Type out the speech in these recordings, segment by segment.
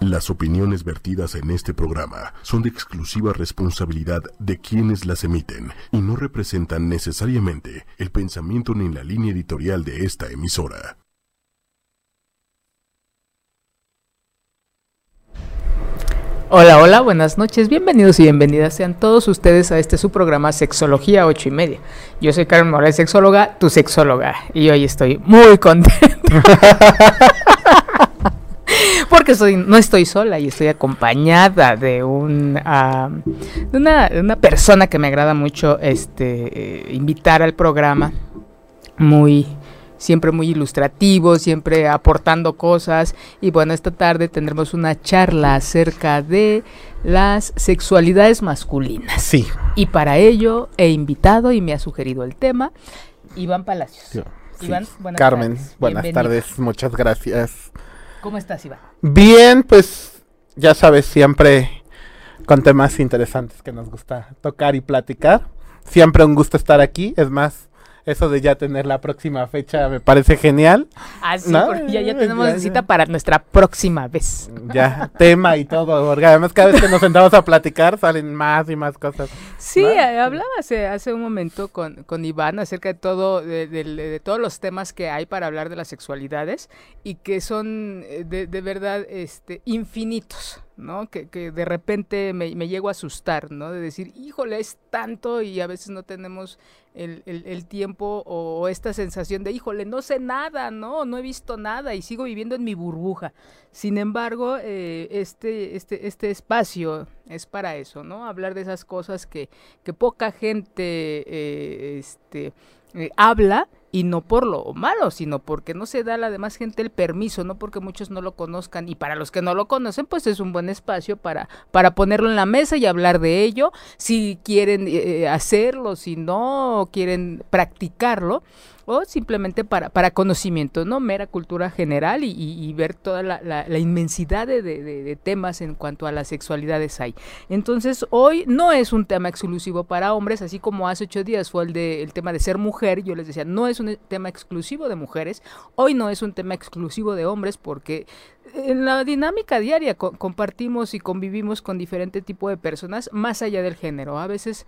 Las opiniones vertidas en este programa son de exclusiva responsabilidad de quienes las emiten y no representan necesariamente el pensamiento ni la línea editorial de esta emisora. Hola, hola, buenas noches, bienvenidos y bienvenidas sean todos ustedes a este su programa Sexología 8 y media. Yo soy Carmen Morales, sexóloga, tu sexóloga, y hoy estoy muy contenta. Porque soy, no estoy sola y estoy acompañada de, un, de, una, persona que me agrada mucho este, eh, invitar al programa. Muy, siempre muy ilustrativo, siempre aportando cosas. Y bueno, esta tarde tendremos una charla acerca de las sexualidades masculinas. Sí. Y para ello he invitado y me ha sugerido el tema Iván Palacios. Iván, buenas Carmen, buenas tardes, muchas gracias. ¿Cómo estás, Iván? Bien, pues ya sabes, siempre con temas interesantes que nos gusta tocar y platicar. Siempre un gusto estar aquí. Es más, eso de ya tener la próxima fecha me parece genial. Ah, sí, porque ya, tenemos cita para nuestra próxima vez. Ya, tema y todo, porque además cada vez que nos sentamos a platicar salen más y más cosas. Sí, eh, hablaba hace, hace un momento con, con Iván acerca de todo, de, todos los temas que hay para hablar de las sexualidades y que son eh, de, de verdad este, infinitos. ¿No? Que, que de repente me, me, llego a asustar, ¿no? De decir, híjole, es tanto y a veces no tenemos el, el, tiempo o, esta sensación de, híjole, no sé nada, ¿no? No he visto nada y sigo viviendo en mi burbuja. Sin embargo, eh, este, este, este espacio es para eso, ¿no? Hablar de esas cosas que, que poca gente eh, este, eh, habla y no por lo malo, sino porque no se da a la demás gente el permiso, no porque muchos no lo conozcan y para los que no lo conocen, pues es un buen espacio para, para ponerlo en la mesa y hablar de ello, si quieren eh, hacerlo, si no quieren practicarlo, o simplemente para, para conocimiento, ¿no? Mera cultura general y, ver toda la, la, inmensidad de, de, temas en cuanto a las sexualidades hay. Entonces, hoy no es un tema exclusivo para hombres, así como hace ocho días fue el, de, el tema de ser mujer, yo les decía, no es un tema exclusivo de mujeres, hoy no es un tema exclusivo de hombres porque en la dinámica diaria compartimos y convivimos con diferente tipo de personas más allá del género. A veces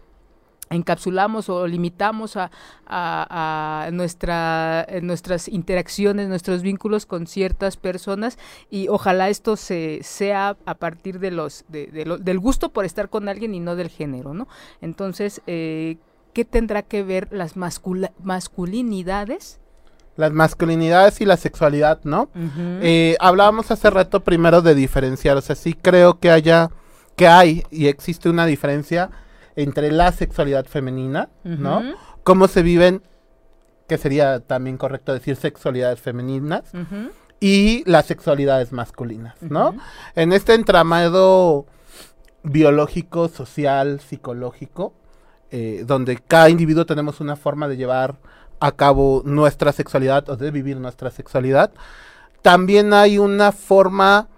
encapsulamos o limitamos a, a, nuestra, nuestras interacciones, nuestros vínculos con ciertas personas y ojalá esto se sea a partir de los de, del gusto por estar con alguien y no del género, ¿no? Entonces, eh, ¿qué tendrá que ver las masculinidades? Las masculinidades y la sexualidad, ¿no? Eh, hablábamos hace rato primero de diferenciar, o sea, sí creo que haya, que hay y existe una diferencia entre la sexualidad femenina, ¿no? Cómo se viven, que sería también correcto decir sexualidades femeninas, y las sexualidades masculinas, ¿no? En este entramado biológico, social, psicológico, eh, donde cada individuo tenemos una forma de llevar a cabo nuestra sexualidad o de vivir nuestra sexualidad, también hay una forma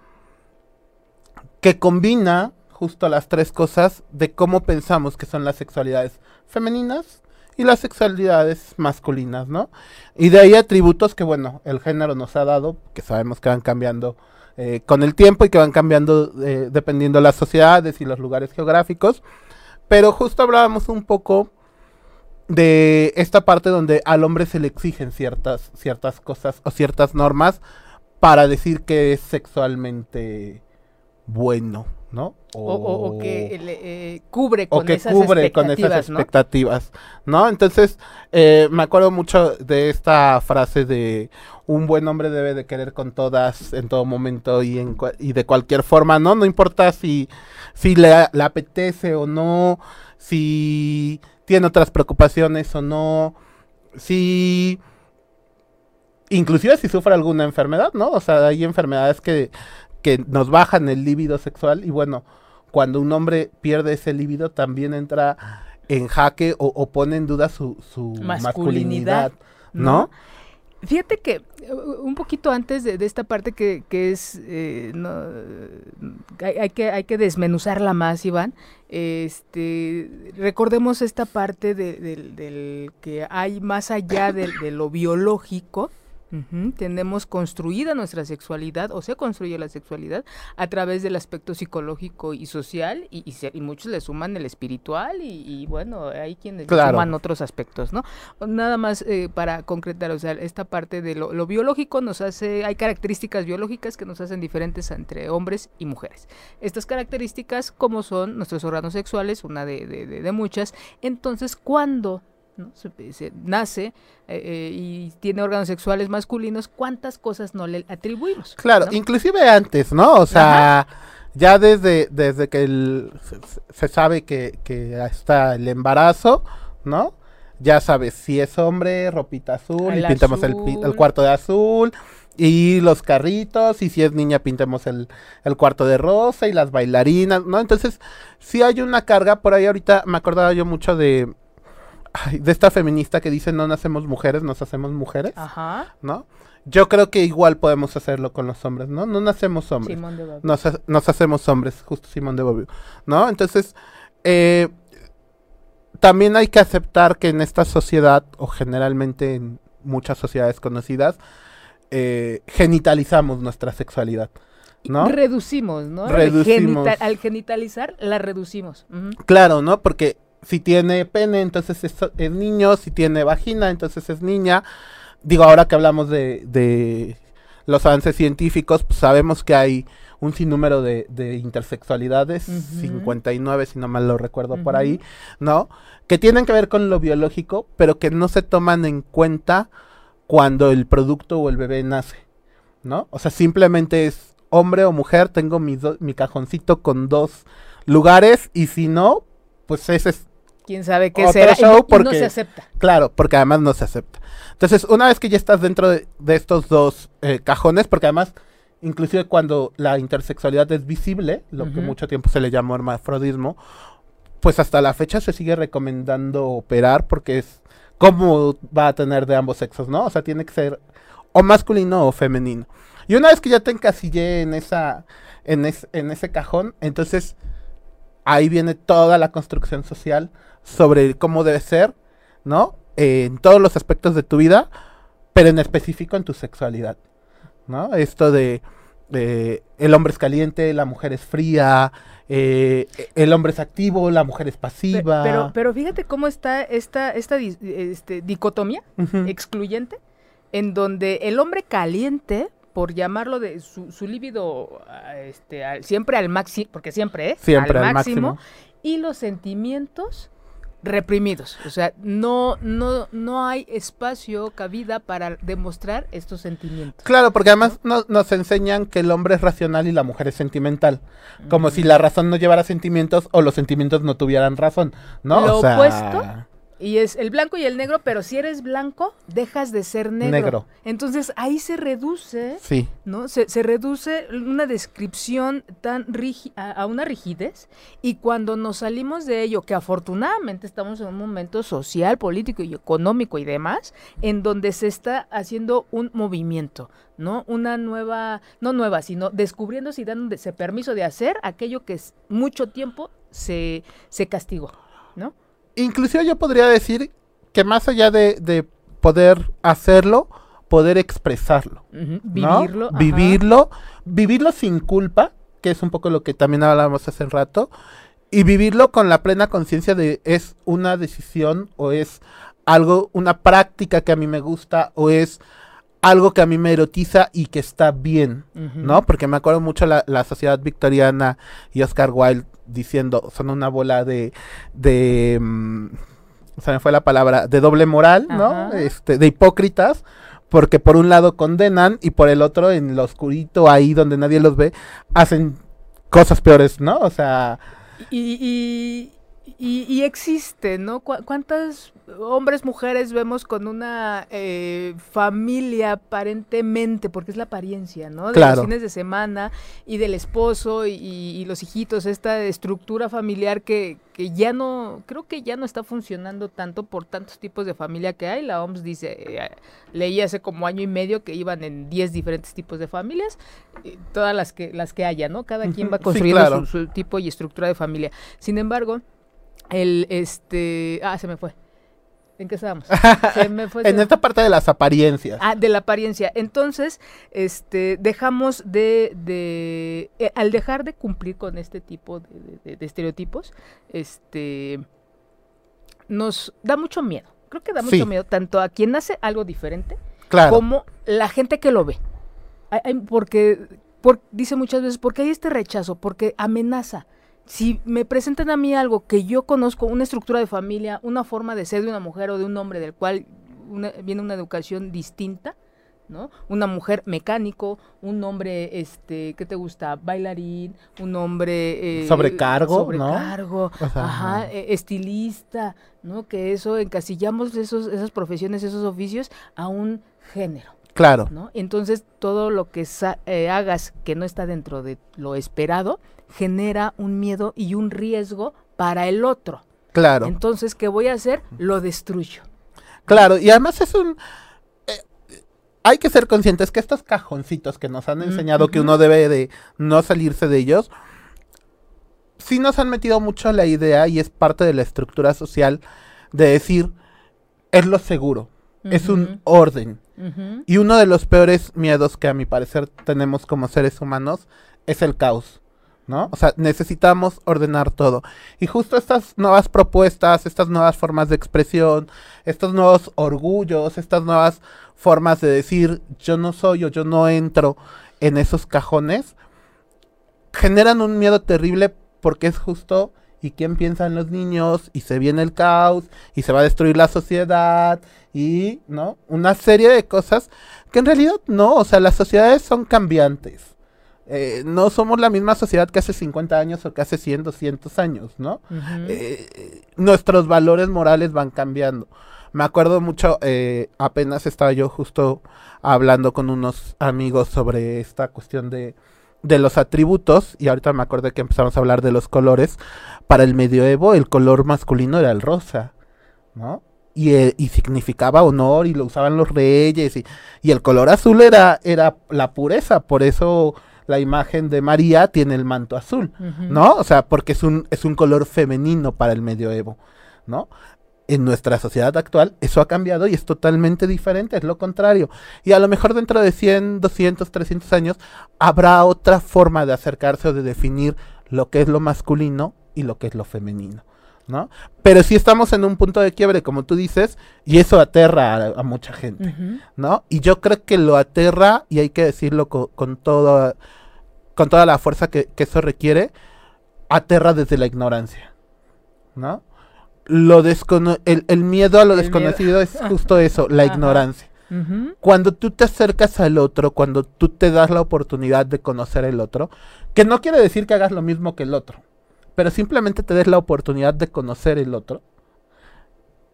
que combina justo las tres cosas de cómo pensamos que son las sexualidades femeninas y las sexualidades masculinas, ¿no? Y de ahí atributos que, bueno, el género nos ha dado, que sabemos que van cambiando eh, con el tiempo y que van cambiando eh, dependiendo de las sociedades y los lugares geográficos. Pero justo hablábamos un poco de esta parte donde al hombre se le exigen ciertas, ciertas cosas o ciertas normas para decir que es sexualmente bueno, ¿no? O, que eh, cubre con esas cubre con esas expectativas, ¿no? Entonces, eh, me acuerdo mucho de esta frase de un buen hombre debe de querer con todas en todo momento y, en, y de cualquier forma, ¿no? No importa si, si le, le apetece o no, si tiene otras preocupaciones o no, si inclusive si sufre alguna enfermedad, ¿no? O sea, hay enfermedades que que nos bajan el líbido sexual y bueno, cuando un hombre pierde ese líbido también entra en jaque o, pone en duda su, masculinidad, ¿no? Fíjate que uh, un poquito antes de, esta parte que, es, eh, hay, que, hay que desmenuzarla más, Iván, este, recordemos esta parte del que hay más allá de, lo biológico, Tenemos construida nuestra sexualidad o se construye la sexualidad a través del aspecto psicológico y social y, y, muchos le suman el espiritual y, bueno, hay quienes le suman otros aspectos, ¿no? Nada más eh, para concretar, o sea, esta parte de lo, biológico nos hace, hay características biológicas que nos hacen diferentes entre hombres y mujeres. Estas características, como son nuestros órganos sexuales, una de, de, de muchas, entonces, ¿cuándo se, nace eh, eh, y tiene órganos sexuales masculinos, ¿cuántas cosas no le atribuimos? Claro, inclusive antes, ¿no? O sea, ya desde, desde que se, sabe que, está el embarazo, ¿no? Ya sabes, si es hombre, ropita azul, y pintamos el, el, cuarto de azul, y los carritos, y si es niña, pintemos el, el, cuarto de rosa, y las bailarinas, ¿no? Entonces, si hay una carga, por ahí ahorita me acordaba yo mucho de, de esta feminista que dice no nacemos mujeres, nos hacemos mujeres, Ajá. ¿no? Yo creo que igual podemos hacerlo con los hombres, ¿no? No nacemos hombres. Simón de nos, nos, hacemos hombres, justo Simón de Bobbio, ¿no? Entonces, eh, también hay que aceptar que en esta sociedad, o generalmente en muchas sociedades conocidas, eh, genitalizamos nuestra sexualidad. ¿no? Reducimos, ¿no? Reducimos. al genitalizar, la reducimos. Claro, ¿no? Porque si tiene pene, entonces es, niño, si tiene vagina, entonces es niña. Digo, ahora que hablamos de, los avances científicos, pues sabemos que hay un sinnúmero de, intersexualidades, 59 si no mal lo recuerdo por ahí, ¿no? Que tienen que ver con lo biológico, pero que no se toman en cuenta cuando el producto o el bebé nace, ¿no? O sea, simplemente es hombre o mujer, tengo mi, mi cajoncito con dos lugares y si no, pues ese es quién sabe qué será porque, no se acepta. Claro, porque además no se acepta. Entonces, una vez que ya estás dentro de, estos dos eh, cajones, porque además, inclusive cuando la intersexualidad es visible, lo que mucho tiempo se le llamó hermafrodismo, pues hasta la fecha se sigue recomendando operar porque es cómo va a tener de ambos sexos, ¿no? O sea, tiene que ser o masculino o femenino. Y una vez que ya te encasillé en esa en, en ese cajón, entonces ahí viene toda la construcción social sobre cómo debe ser, ¿no? en todos los aspectos de tu vida, pero en específico en tu sexualidad, ¿no? Esto de, el hombre es caliente, la mujer es fría, eh, el hombre es activo, la mujer es pasiva. Pero, pero, fíjate cómo está esta, esta este, dicotomía excluyente, en donde el hombre caliente por llamarlo de su, su líbido este, siempre al máximo, porque siempre es siempre al, máximo, y los sentimientos reprimidos. O sea, no, no, no hay espacio, cabida para demostrar estos sentimientos. Claro, porque además nos enseñan que el hombre es racional y la mujer es sentimental. Como si la razón no llevara sentimientos o los sentimientos no tuvieran razón, ¿no? Lo opuesto y es el blanco y el negro, pero si eres blanco, dejas de ser negro. Entonces ahí se reduce, sí. ¿no? Se, reduce una descripción tan rígida, a, una rigidez, y cuando nos salimos de ello, que afortunadamente estamos en un momento social, político y económico y demás, en donde se está haciendo un movimiento, ¿no? Una nueva, no nueva, sino descubriéndose y dándose permiso de hacer aquello que mucho tiempo se, se castigó, ¿no? Inclusive yo podría decir que más allá de, poder hacerlo, poder expresarlo. Vivirlo. Vivirlo, vivirlo sin culpa, que es un poco lo que también hablábamos hace rato, y vivirlo con la plena conciencia de es una decisión o es algo, una práctica que a mí me gusta o es algo que a mí me erotiza y que está bien, ¿no? Porque me acuerdo mucho la, la sociedad victoriana y Oscar Wilde diciendo, son una bola de, de, mm, se me fue la palabra, de doble moral, ¿no? Este, de hipócritas, porque por un lado condenan y por el otro, en lo oscurito, ahí donde nadie los ve, hacen cosas peores, ¿no? O sea... y, y, existe, ¿no? ¿Cuántas hombres, mujeres vemos con una eh, familia aparentemente, porque es la apariencia, ¿no? De los fines de semana y del esposo y, los hijitos, esta estructura familiar que, que, ya no, creo que ya no está funcionando tanto por tantos tipos de familia que hay. La OMS dice, eh, leí hace como año y medio que iban en 10 diferentes tipos de familias, todas las que, las que haya, ¿no? Cada quien va construyendo su tipo y estructura de familia. Sin embargo, el, este, ah, se me fue. ¿En qué estábamos? Se me fue en esta parte de las apariencias. Ah, de la apariencia. Entonces, este, dejamos de, de eh, al dejar de cumplir con este tipo de, estereotipos, este, nos da mucho miedo. Creo que da mucho miedo tanto a quien hace algo diferente como la gente que lo ve. porque dice muchas veces, porque hay este rechazo, porque amenaza si me presentan a mí algo que yo conozco, una estructura de familia, una forma de ser de una mujer o de un hombre del cual viene una educación distinta, ¿no? Una mujer mecánico, un hombre, este, ¿qué te gusta? Bailarín, un hombre... Eh, sobrecargo, sobrecargo, ajá, e, estilista, ¿no? Que eso, encasillamos esos, esas profesiones, esos oficios a un género. Claro. ¿no? Entonces, todo lo que eh, hagas que no está dentro de lo esperado, genera un miedo y un riesgo para el otro. Claro. Entonces, ¿qué voy a hacer? Lo destruyo. Claro, y además es un... Eh, hay que ser conscientes que estos cajoncitos que nos han enseñado que uno debe de no salirse de ellos, sí nos han metido mucho la idea y es parte de la estructura social de decir, es lo seguro, es un orden. Y uno de los peores miedos que a mi parecer tenemos como seres humanos es el caos. ¿No? O sea, necesitamos ordenar todo. Y justo estas nuevas propuestas, estas nuevas formas de expresión, estos nuevos orgullos, estas nuevas formas de decir yo no soy o yo no entro en esos cajones, generan un miedo terrible porque es justo y quién piensa en los niños y se viene el caos y se va a destruir la sociedad y, ¿no? Una serie de cosas que en realidad no, o sea, las sociedades son cambiantes. Eh, no somos la misma sociedad que hace 50 años o que hace 100, 200 años, ¿no? Eh, nuestros valores morales van cambiando. Me acuerdo mucho, eh, apenas estaba yo justo hablando con unos amigos sobre esta cuestión de, de los atributos, y ahorita me acuerdo que empezamos a hablar de los colores. Para el medioevo, el color masculino era el rosa, ¿no? Y, y, significaba honor y lo usaban los reyes y, y, el color azul era, era la pureza, por eso la imagen de María tiene el manto azul, ¿no? O sea, porque es un, es un color femenino para el medioevo, ¿no? En nuestra sociedad actual eso ha cambiado y es totalmente diferente, es lo contrario. Y a lo mejor dentro de 100, 200, 300 años habrá otra forma de acercarse o de definir lo que es lo masculino y lo que es lo femenino. ¿No? Pero si estamos en un punto de quiebre, como tú dices, y eso aterra a, mucha gente, ¿no? Y yo creo que lo aterra, y hay que decirlo con, todo, con toda la fuerza que, eso requiere, aterra desde la ignorancia, ¿no? Lo el, el, miedo a lo desconocido es justo eso, la ignorancia. Cuando tú te acercas al otro, cuando tú te das la oportunidad de conocer el otro, que no quiere decir que hagas lo mismo que el otro, pero simplemente te des la oportunidad de conocer el otro,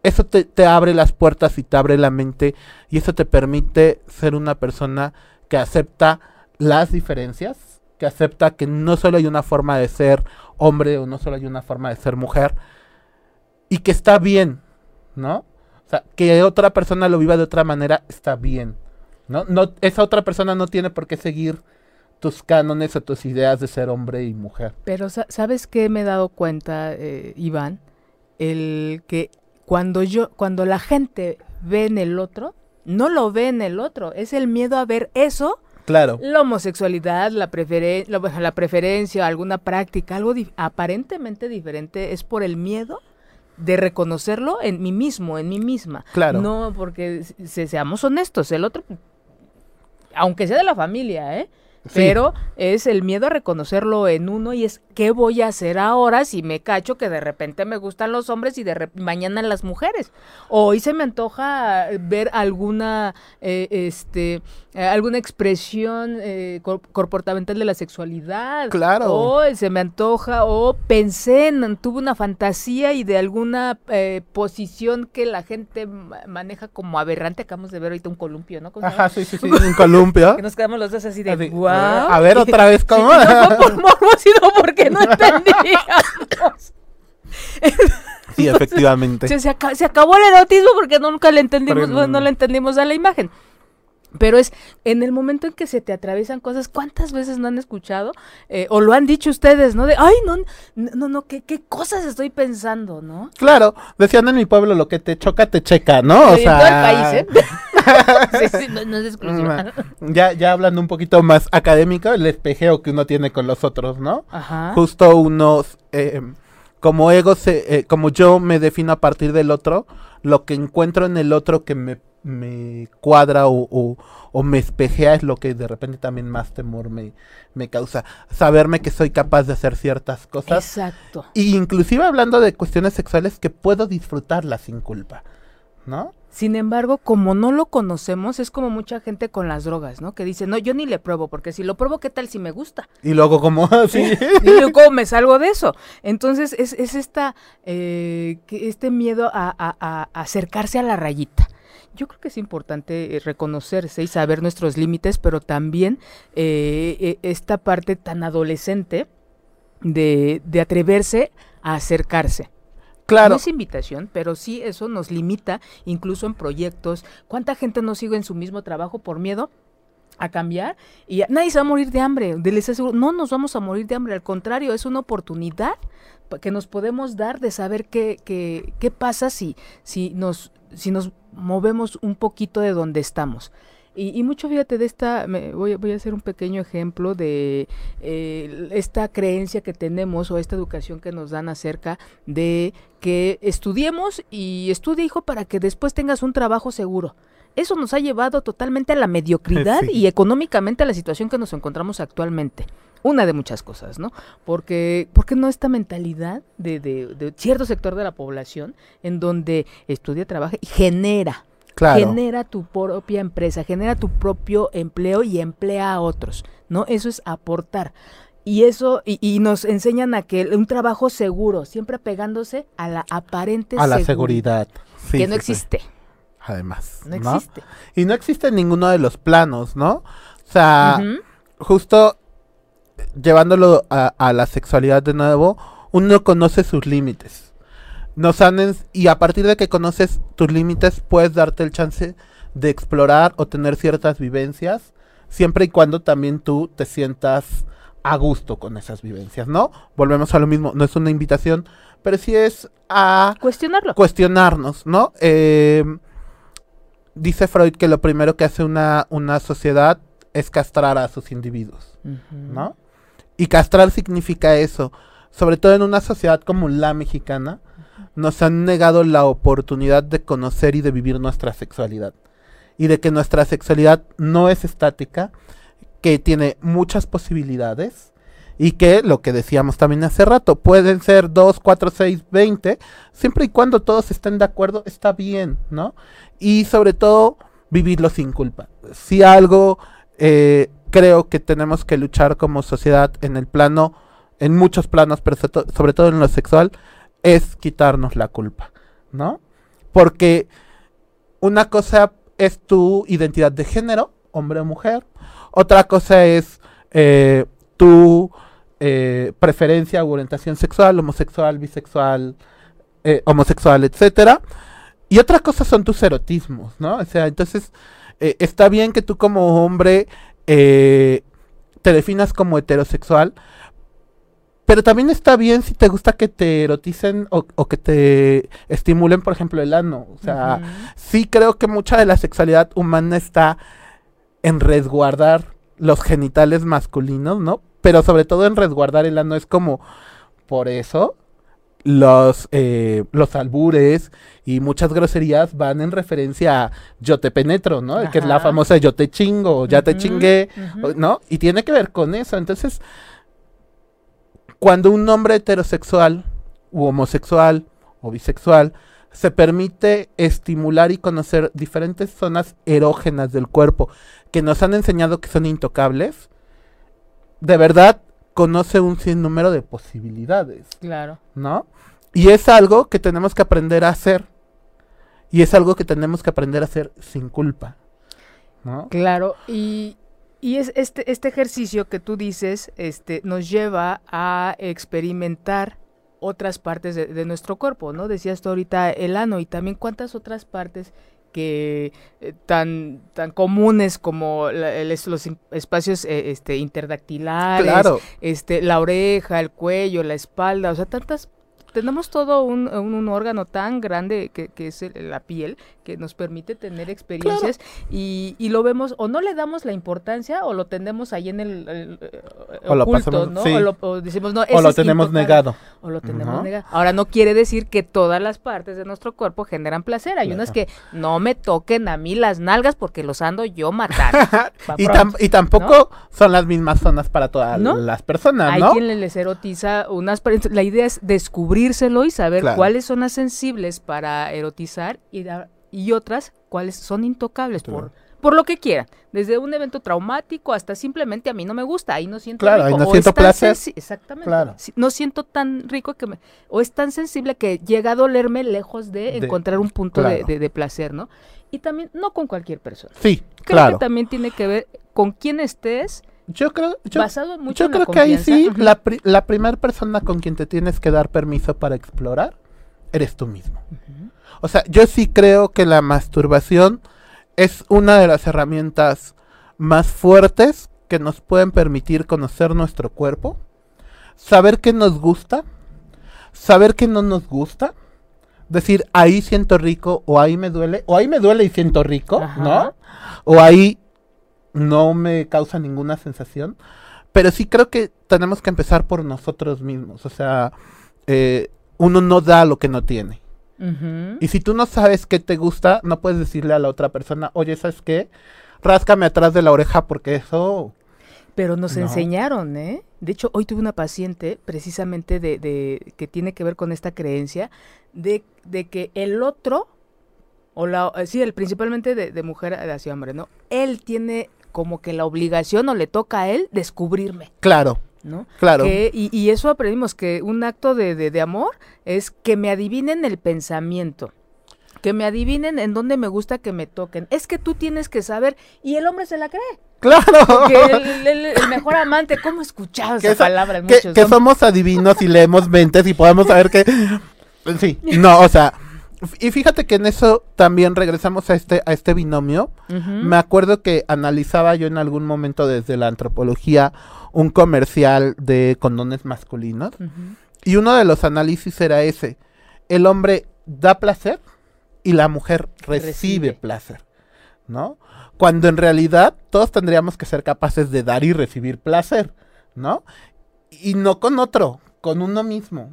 eso te, abre las puertas y te abre la mente y eso te permite ser una persona que acepta las diferencias, que acepta que no solo hay una forma de ser hombre o no solo hay una forma de ser mujer y que está bien, ¿no? O sea, que otra persona lo viva de otra manera está bien, ¿no? no esa otra persona no tiene por qué seguir tus cánones o tus ideas de ser hombre y mujer. Pero ¿sabes qué me he dado cuenta, eh, Iván? El que cuando yo, cuando la gente ve en el otro, no lo ve en el otro, es el miedo a ver eso. Claro. La homosexualidad, la, preferen la, la preferencia, alguna práctica, algo aparentemente diferente, es por el miedo de reconocerlo en mí mismo, en mí misma. Claro. No, porque seamos honestos, el otro, aunque sea de la familia, ¿eh? Pero es el miedo a reconocerlo en uno y es qué voy a hacer ahora si me cacho que de repente me gustan los hombres y de mañana las mujeres. O hoy se me antoja ver alguna eh, este eh, alguna expresión eh, comportamental de la sexualidad. Claro. O se me antoja o pensé en tuve una fantasía y de alguna posición que la gente maneja como aberrante. Acabamos de ver ahorita un columpio, ¿no? Ajá, sí, sí, sí, un columpio. que nos quedamos los dos así de a ver otra vez cómo. no por morbo, sino porque no entendíamos. Sí, efectivamente. Se, se, acabó el erotismo porque nunca le entendimos, no le entendimos a la imagen. Pero es en el momento en que se te atraviesan cosas, ¿cuántas veces no han escuchado? Eh, o lo han dicho ustedes, ¿no? De, ay, no, no, no, ¿qué, qué cosas estoy pensando, ¿no? Claro, decían en mi pueblo, lo que te choca, te checa, ¿no? O sea... todo el país, ¿eh? sí, sí, no, es exclusiva. Ya, ya hablando un poquito más académico, el espejeo que uno tiene con los otros, ¿no? Ajá. Justo unos, eh, como ego, se, eh, como yo me defino a partir del otro, lo que encuentro en el otro que me me cuadra o, o, me espejea es lo que de repente también más temor me, me causa. Saberme que soy capaz de hacer ciertas cosas. Exacto. Y inclusive hablando de cuestiones sexuales que puedo disfrutarlas sin culpa, ¿no? Sin embargo, como no lo conocemos, es como mucha gente con las drogas, ¿no? Que dice, no, yo ni le pruebo, porque si lo pruebo, ¿qué tal si me gusta? Y luego, como así? y luego me salgo de eso? Entonces, es, es esta, eh, este miedo a, a acercarse a la rayita yo creo que es importante eh, reconocerse y saber nuestros límites, pero también eh, eh, esta parte tan adolescente de, de atreverse a acercarse. Claro. No es invitación, pero sí eso nos limita, incluso en proyectos. ¿Cuánta gente no sigue en su mismo trabajo por miedo? a cambiar y nadie se va a morir de hambre, les aseguro, no nos vamos a morir de hambre, al contrario, es una oportunidad que nos podemos dar de saber qué, qué, qué pasa si, si, nos, si nos movemos un poquito de donde estamos. Y, mucho, fíjate, de esta, me, voy, voy, a hacer un pequeño ejemplo de eh, esta creencia que tenemos o esta educación que nos dan acerca de que estudiemos y estudie, hijo, para que después tengas un trabajo seguro. Eso nos ha llevado totalmente a la mediocridad y económicamente a la situación que nos encontramos actualmente una de muchas cosas, ¿no? Porque, porque no esta mentalidad de, de, cierto sector de la población en donde estudia, trabaja y genera, genera tu propia empresa, genera tu propio empleo y emplea a otros, ¿no? Eso es aportar. Y eso, y, nos enseñan a que un trabajo seguro, siempre pegándose a la aparente A la seguridad. que no existe. Además. No, existe. Y no existe en ninguno de los planos, ¿no? O sea, justo llevándolo a, la sexualidad de nuevo, uno conoce sus límites. Nos han y a partir de que conoces tus límites, puedes darte el chance de explorar o tener ciertas vivencias, siempre y cuando también tú te sientas a gusto con esas vivencias, ¿no? Volvemos a lo mismo, no es una invitación, pero sí es a cuestionarlo. Cuestionarnos, ¿no? Eh, dice Freud que lo primero que hace una, una sociedad es castrar a sus individuos, ¿no? Y castrar significa eso. Sobre todo en una sociedad como la mexicana, nos han negado la oportunidad de conocer y de vivir nuestra sexualidad. Y de que nuestra sexualidad no es estática, que tiene muchas posibilidades y que, lo que decíamos también hace rato, pueden ser 2, 4, 6, 20, siempre y cuando todos estén de acuerdo, está bien, ¿no? Y sobre todo, vivirlo sin culpa. Si algo eh, creo que tenemos que luchar como sociedad en el plano, en muchos planos, pero sobre todo en lo sexual, es quitarnos la culpa, ¿no? Porque una cosa es tu identidad de género, hombre o mujer, otra cosa es eh, tu eh, preferencia u orientación sexual, homosexual, bisexual, eh, homosexual, etcétera. Y otra cosa son tus erotismos, ¿no? O sea, entonces está bien que tú como hombre te definas como heterosexual, pero también está bien si te gusta que te eroticen o, que te estimulen, por ejemplo, el ano. O sea, sí creo que mucha de la sexualidad humana está en resguardar los genitales masculinos, ¿no? Pero sobre todo en resguardar el ano es como, por eso los, eh, los albures y muchas groserías van en referencia a yo te penetro, ¿no? Que es la famosa yo te chingo, ya te chingué, ¿no? Y tiene que ver con eso. Entonces, cuando un hombre heterosexual u homosexual o bisexual se permite estimular y conocer diferentes zonas erógenas del cuerpo que nos han enseñado que son intocables, de verdad conoce un sinnúmero de posibilidades. Claro. ¿No? Y es algo que tenemos que aprender a hacer. Y es algo que tenemos que aprender a hacer sin culpa. ¿no? Claro, y, y es este, este ejercicio que tú dices este, nos lleva a experimentar otras partes de, de, nuestro cuerpo, ¿no? Decías tú ahorita el ano y también cuántas otras partes que eh, tan tan comunes como la- el- los espacios eh, este interdactilares, Claro. este la oreja, el cuello, la espalda, o sea, tantas tenemos todo un, un- un órgano tan grande que, que es el- la piel que nos permite tener experiencias y, y lo vemos o no le damos la importancia o lo tenemos ahí en el, el- O lo oculto, pasamos- ¿no? sí. O, lo- o decimos no, O lo tenemos negado. O lo tenemos negado. Ahora no quiere decir que todas las partes de nuestro cuerpo generan placer. Hay unas que no me toquen a mí las nalgas porque los ando yo matando. Pa' Y, tam- y tampoco son las mismas zonas para todas ¿No? las personas, Hay ¿no? quien les erotiza unas. La idea es descubrírselo y saber Claro. cuáles son las sensibles para erotizar y, da- y otras cuáles son intocables por, Claro. por lo que quieran. Desde un evento traumático hasta simplemente a mí no me gusta, ahí no siento Claro, ahí rico. no o siento placer. Exactamente. Claro. No siento tan rico que me... O es tan sensible que llega a dolerme lejos de, De- encontrar un punto de- claro. de, de placer, ¿no? Y también, no con cualquier persona. Sí, Creo claro. que también tiene que ver con quién estés, Yo creo, yo, basado mucho yo en la creo que ahí sí, la, pri- la primera persona con quien te tienes que dar permiso para explorar eres tú mismo. O sea, yo sí creo que la masturbación es una de las herramientas más fuertes que nos pueden permitir conocer nuestro cuerpo, saber qué nos gusta, saber qué no nos gusta, decir ahí siento rico o ahí me duele, o ahí me duele y siento rico, Ajá. ¿no? O ahí no me causa ninguna sensación. Pero sí creo que tenemos que empezar por nosotros mismos. O sea, eh, uno no da lo que no tiene. Y si tú no sabes qué te gusta, no puedes decirle a la otra persona, oye, ¿sabes qué? Ráscame atrás de la oreja porque eso... Pero nos No. enseñaron, ¿eh? De hecho, hoy tuve una paciente precisamente de, de que tiene que ver con esta creencia de, de que el otro, o la, eh, sí, el, principalmente de, de mujer hacia hombre, ¿no? Él tiene como que la obligación o le toca a él descubrirme, Claro, ¿no? claro. Que- y, y eso aprendimos, que un acto de, de- de amor es que me adivinen el pensamiento. Que me adivinen en dónde me gusta que me toquen. Es que tú tienes que saber, y el hombre se la cree. Claro. Que el, el- el mejor amante, ¿cómo he escuchado esa esa- palabra en que- muchos que somos adivinos y leemos mentes y podemos saber que... Sí, no, o sea... Y fíjate que en eso también regresamos a este, a este binomio. Me acuerdo que analizaba yo en algún momento desde la antropología un comercial de condones masculinos. Y uno de los análisis era ese. El hombre da placer y la mujer recibe, Recibe. placer. ¿No? Cuando en realidad todos tendríamos que ser capaces de dar y recibir placer. ¿No? Y no con otro, con uno mismo.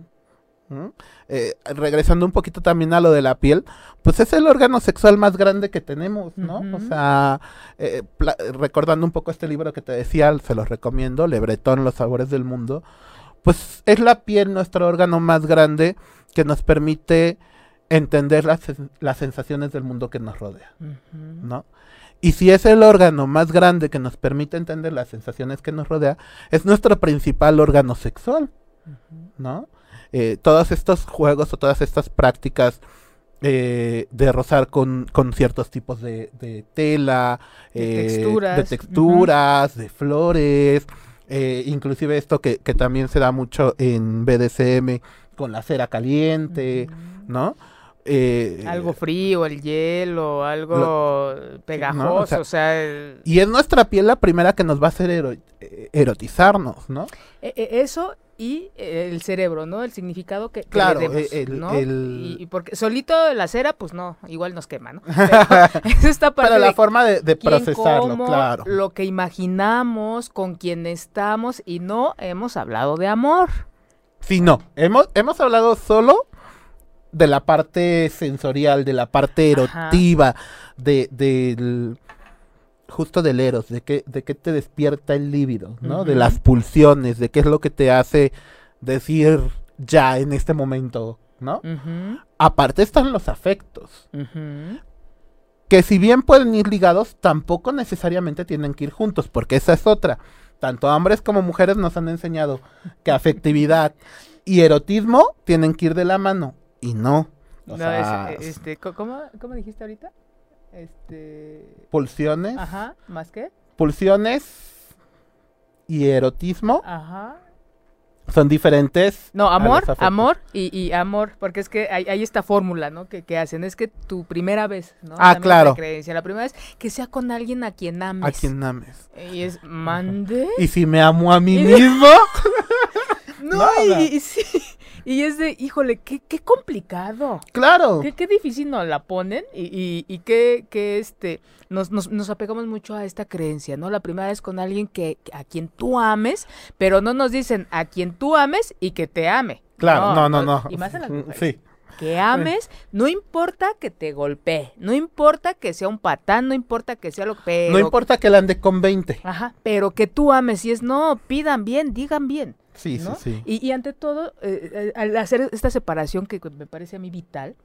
¿Mm? Eh, regresando un poquito también a lo de la piel, pues es el órgano sexual más grande que tenemos, ¿no? O sea, eh, recordando un poco este libro que te decía, se los recomiendo, Le Breton, Los sabores del mundo, pues es la piel nuestro órgano más grande que nos permite entender las, sen- las sensaciones del mundo que nos rodea. ¿no? Y si es el órgano más grande que nos permite entender las sensaciones que nos rodea, es nuestro principal órgano sexual, ¿no? Eh, todos estos juegos o todas estas prácticas eh, de rozar con, con ciertos tipos de, de tela, De eh, texturas, de, flores, eh, inclusive esto que, que también se da mucho en BDSM con la cera caliente, Ujú. ¿no? Eh, Algo frío, el hielo, algo pegajoso, o sea, o sea, el- Y es nuestra piel la primera que nos va a hacer ero- eh, erotizarnos, ¿no? e- e- eso y eh, el cerebro, ¿no? El significado que, que Claro, le demos, e- el- ¿no? el- Y, y porque solito la cera, pues no, igual nos quema, ¿no? Pero eso está Pero la de forma de, de quién, procesarlo, cómo, claro. lo que imaginamos, con quién estamos y no hemos hablado de amor. Sí, no. Hemos, hemos hablado solo de la parte sensorial, de la parte Ajá. erotiva, de, del justo del eros, de qué, de qué te despierta el líbido, ¿no? De las pulsiones, de qué es lo que te hace decir ya en este momento, ¿no? Aparte están los afectos, que si bien pueden ir ligados, tampoco necesariamente tienen que ir juntos, porque esa es otra. Tanto hombres como mujeres nos han enseñado que afectividad y erotismo tienen que ir de la mano, y no. O No, sea, es- este, co- ¿cómo, ¿Cómo dijiste ahorita? Este. pulsiones, Ajá, ¿más qué? pulsiones y erotismo Ajá. son diferentes. No, amor, amor y, y amor, porque es que hay, hay esta fórmula, ¿no? Que, que hacen, es que tu primera vez, ¿no? Ah, También claro. La creencia, la primera vez que sea con alguien a quien ames. A quien ames. Y es, mande. Y si me amo a mí mismo. No, y, y sí. Y es de, híjole, qué, qué complicado. claro. Qué, qué difícil nos la ponen y, y, y qué, qué, este, nos, nos, nos apegamos mucho a esta creencia, ¿no? La primera vez con alguien que, a quien tú ames, pero no nos dicen a quien tú ames y que te ame. Claro, no, no, no. Y más en. Sí. Que ames, no importa que te golpee, no importa que sea un patán, no importa que sea lo que... No importa que la ande con 20. Ajá, pero que tú ames y es, no, pidan bien, digan bien. Sí, ¿no? sí, sí. Y, y ante todo, eh, eh, al hacer esta separación que me parece a mí vital,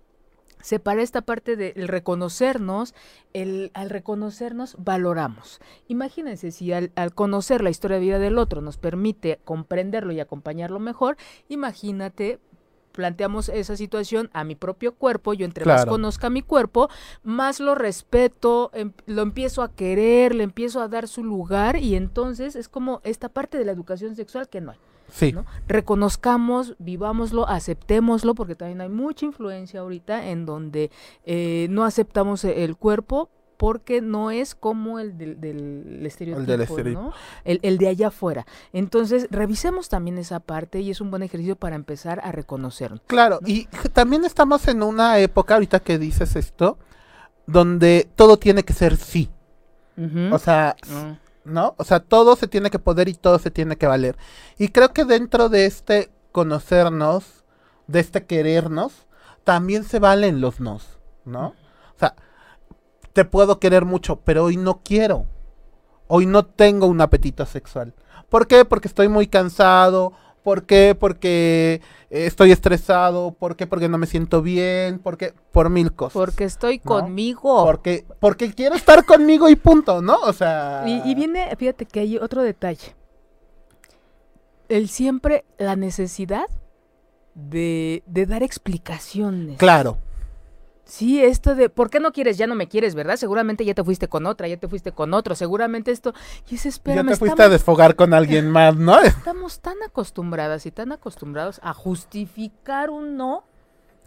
separa esta parte del reconocernos, el, al reconocernos valoramos. Imagínense si al, al conocer la historia de vida del otro nos permite comprenderlo y acompañarlo mejor, imagínate planteamos esa situación a mi propio cuerpo, yo entre más Claro. conozca mi cuerpo, más lo respeto, em- lo empiezo a querer, le empiezo a dar su lugar y entonces es como esta parte de la educación sexual que no hay. Sí. ¿no? Reconozcamos, vivámoslo, aceptémoslo, porque también hay mucha influencia ahorita en donde eh, no aceptamos e- el cuerpo porque no es como el del, del estereotipo, estereotipo. ¿no? El, el de allá afuera. Entonces, revisemos también esa parte y es un buen ejercicio para empezar a reconocernos. Claro, y también estamos en una época, ahorita que dices esto, donde todo tiene que ser sí. O sea. ¿No? O sea, todo se tiene que poder y todo se tiene que valer. Y creo que dentro de este conocernos, de este querernos, también se valen los nos, ¿no? O sea, te puedo querer mucho, pero hoy no quiero. Hoy no tengo un apetito sexual. ¿Por qué? Porque estoy muy cansado. ¿Por qué? Porque eh, estoy estresado. ¿Por qué? Porque no me siento bien. ¿Por qué? Por mil cosas. Porque estoy ¿no? conmigo. Porque, porque quiero estar conmigo y punto, ¿no? O sea. Y, y viene, fíjate que hay otro detalle. El siempre, la necesidad de, de dar explicaciones. Claro. Sí, esto de, ¿por qué no quieres? Ya no me quieres, ¿verdad? Seguramente ya te fuiste con otra, ya te fuiste con otro, seguramente esto... Y es, Ya espérame, te fuiste estamos, a desfogar con alguien más, ¿no? estamos tan acostumbradas y tan acostumbrados a justificar un no.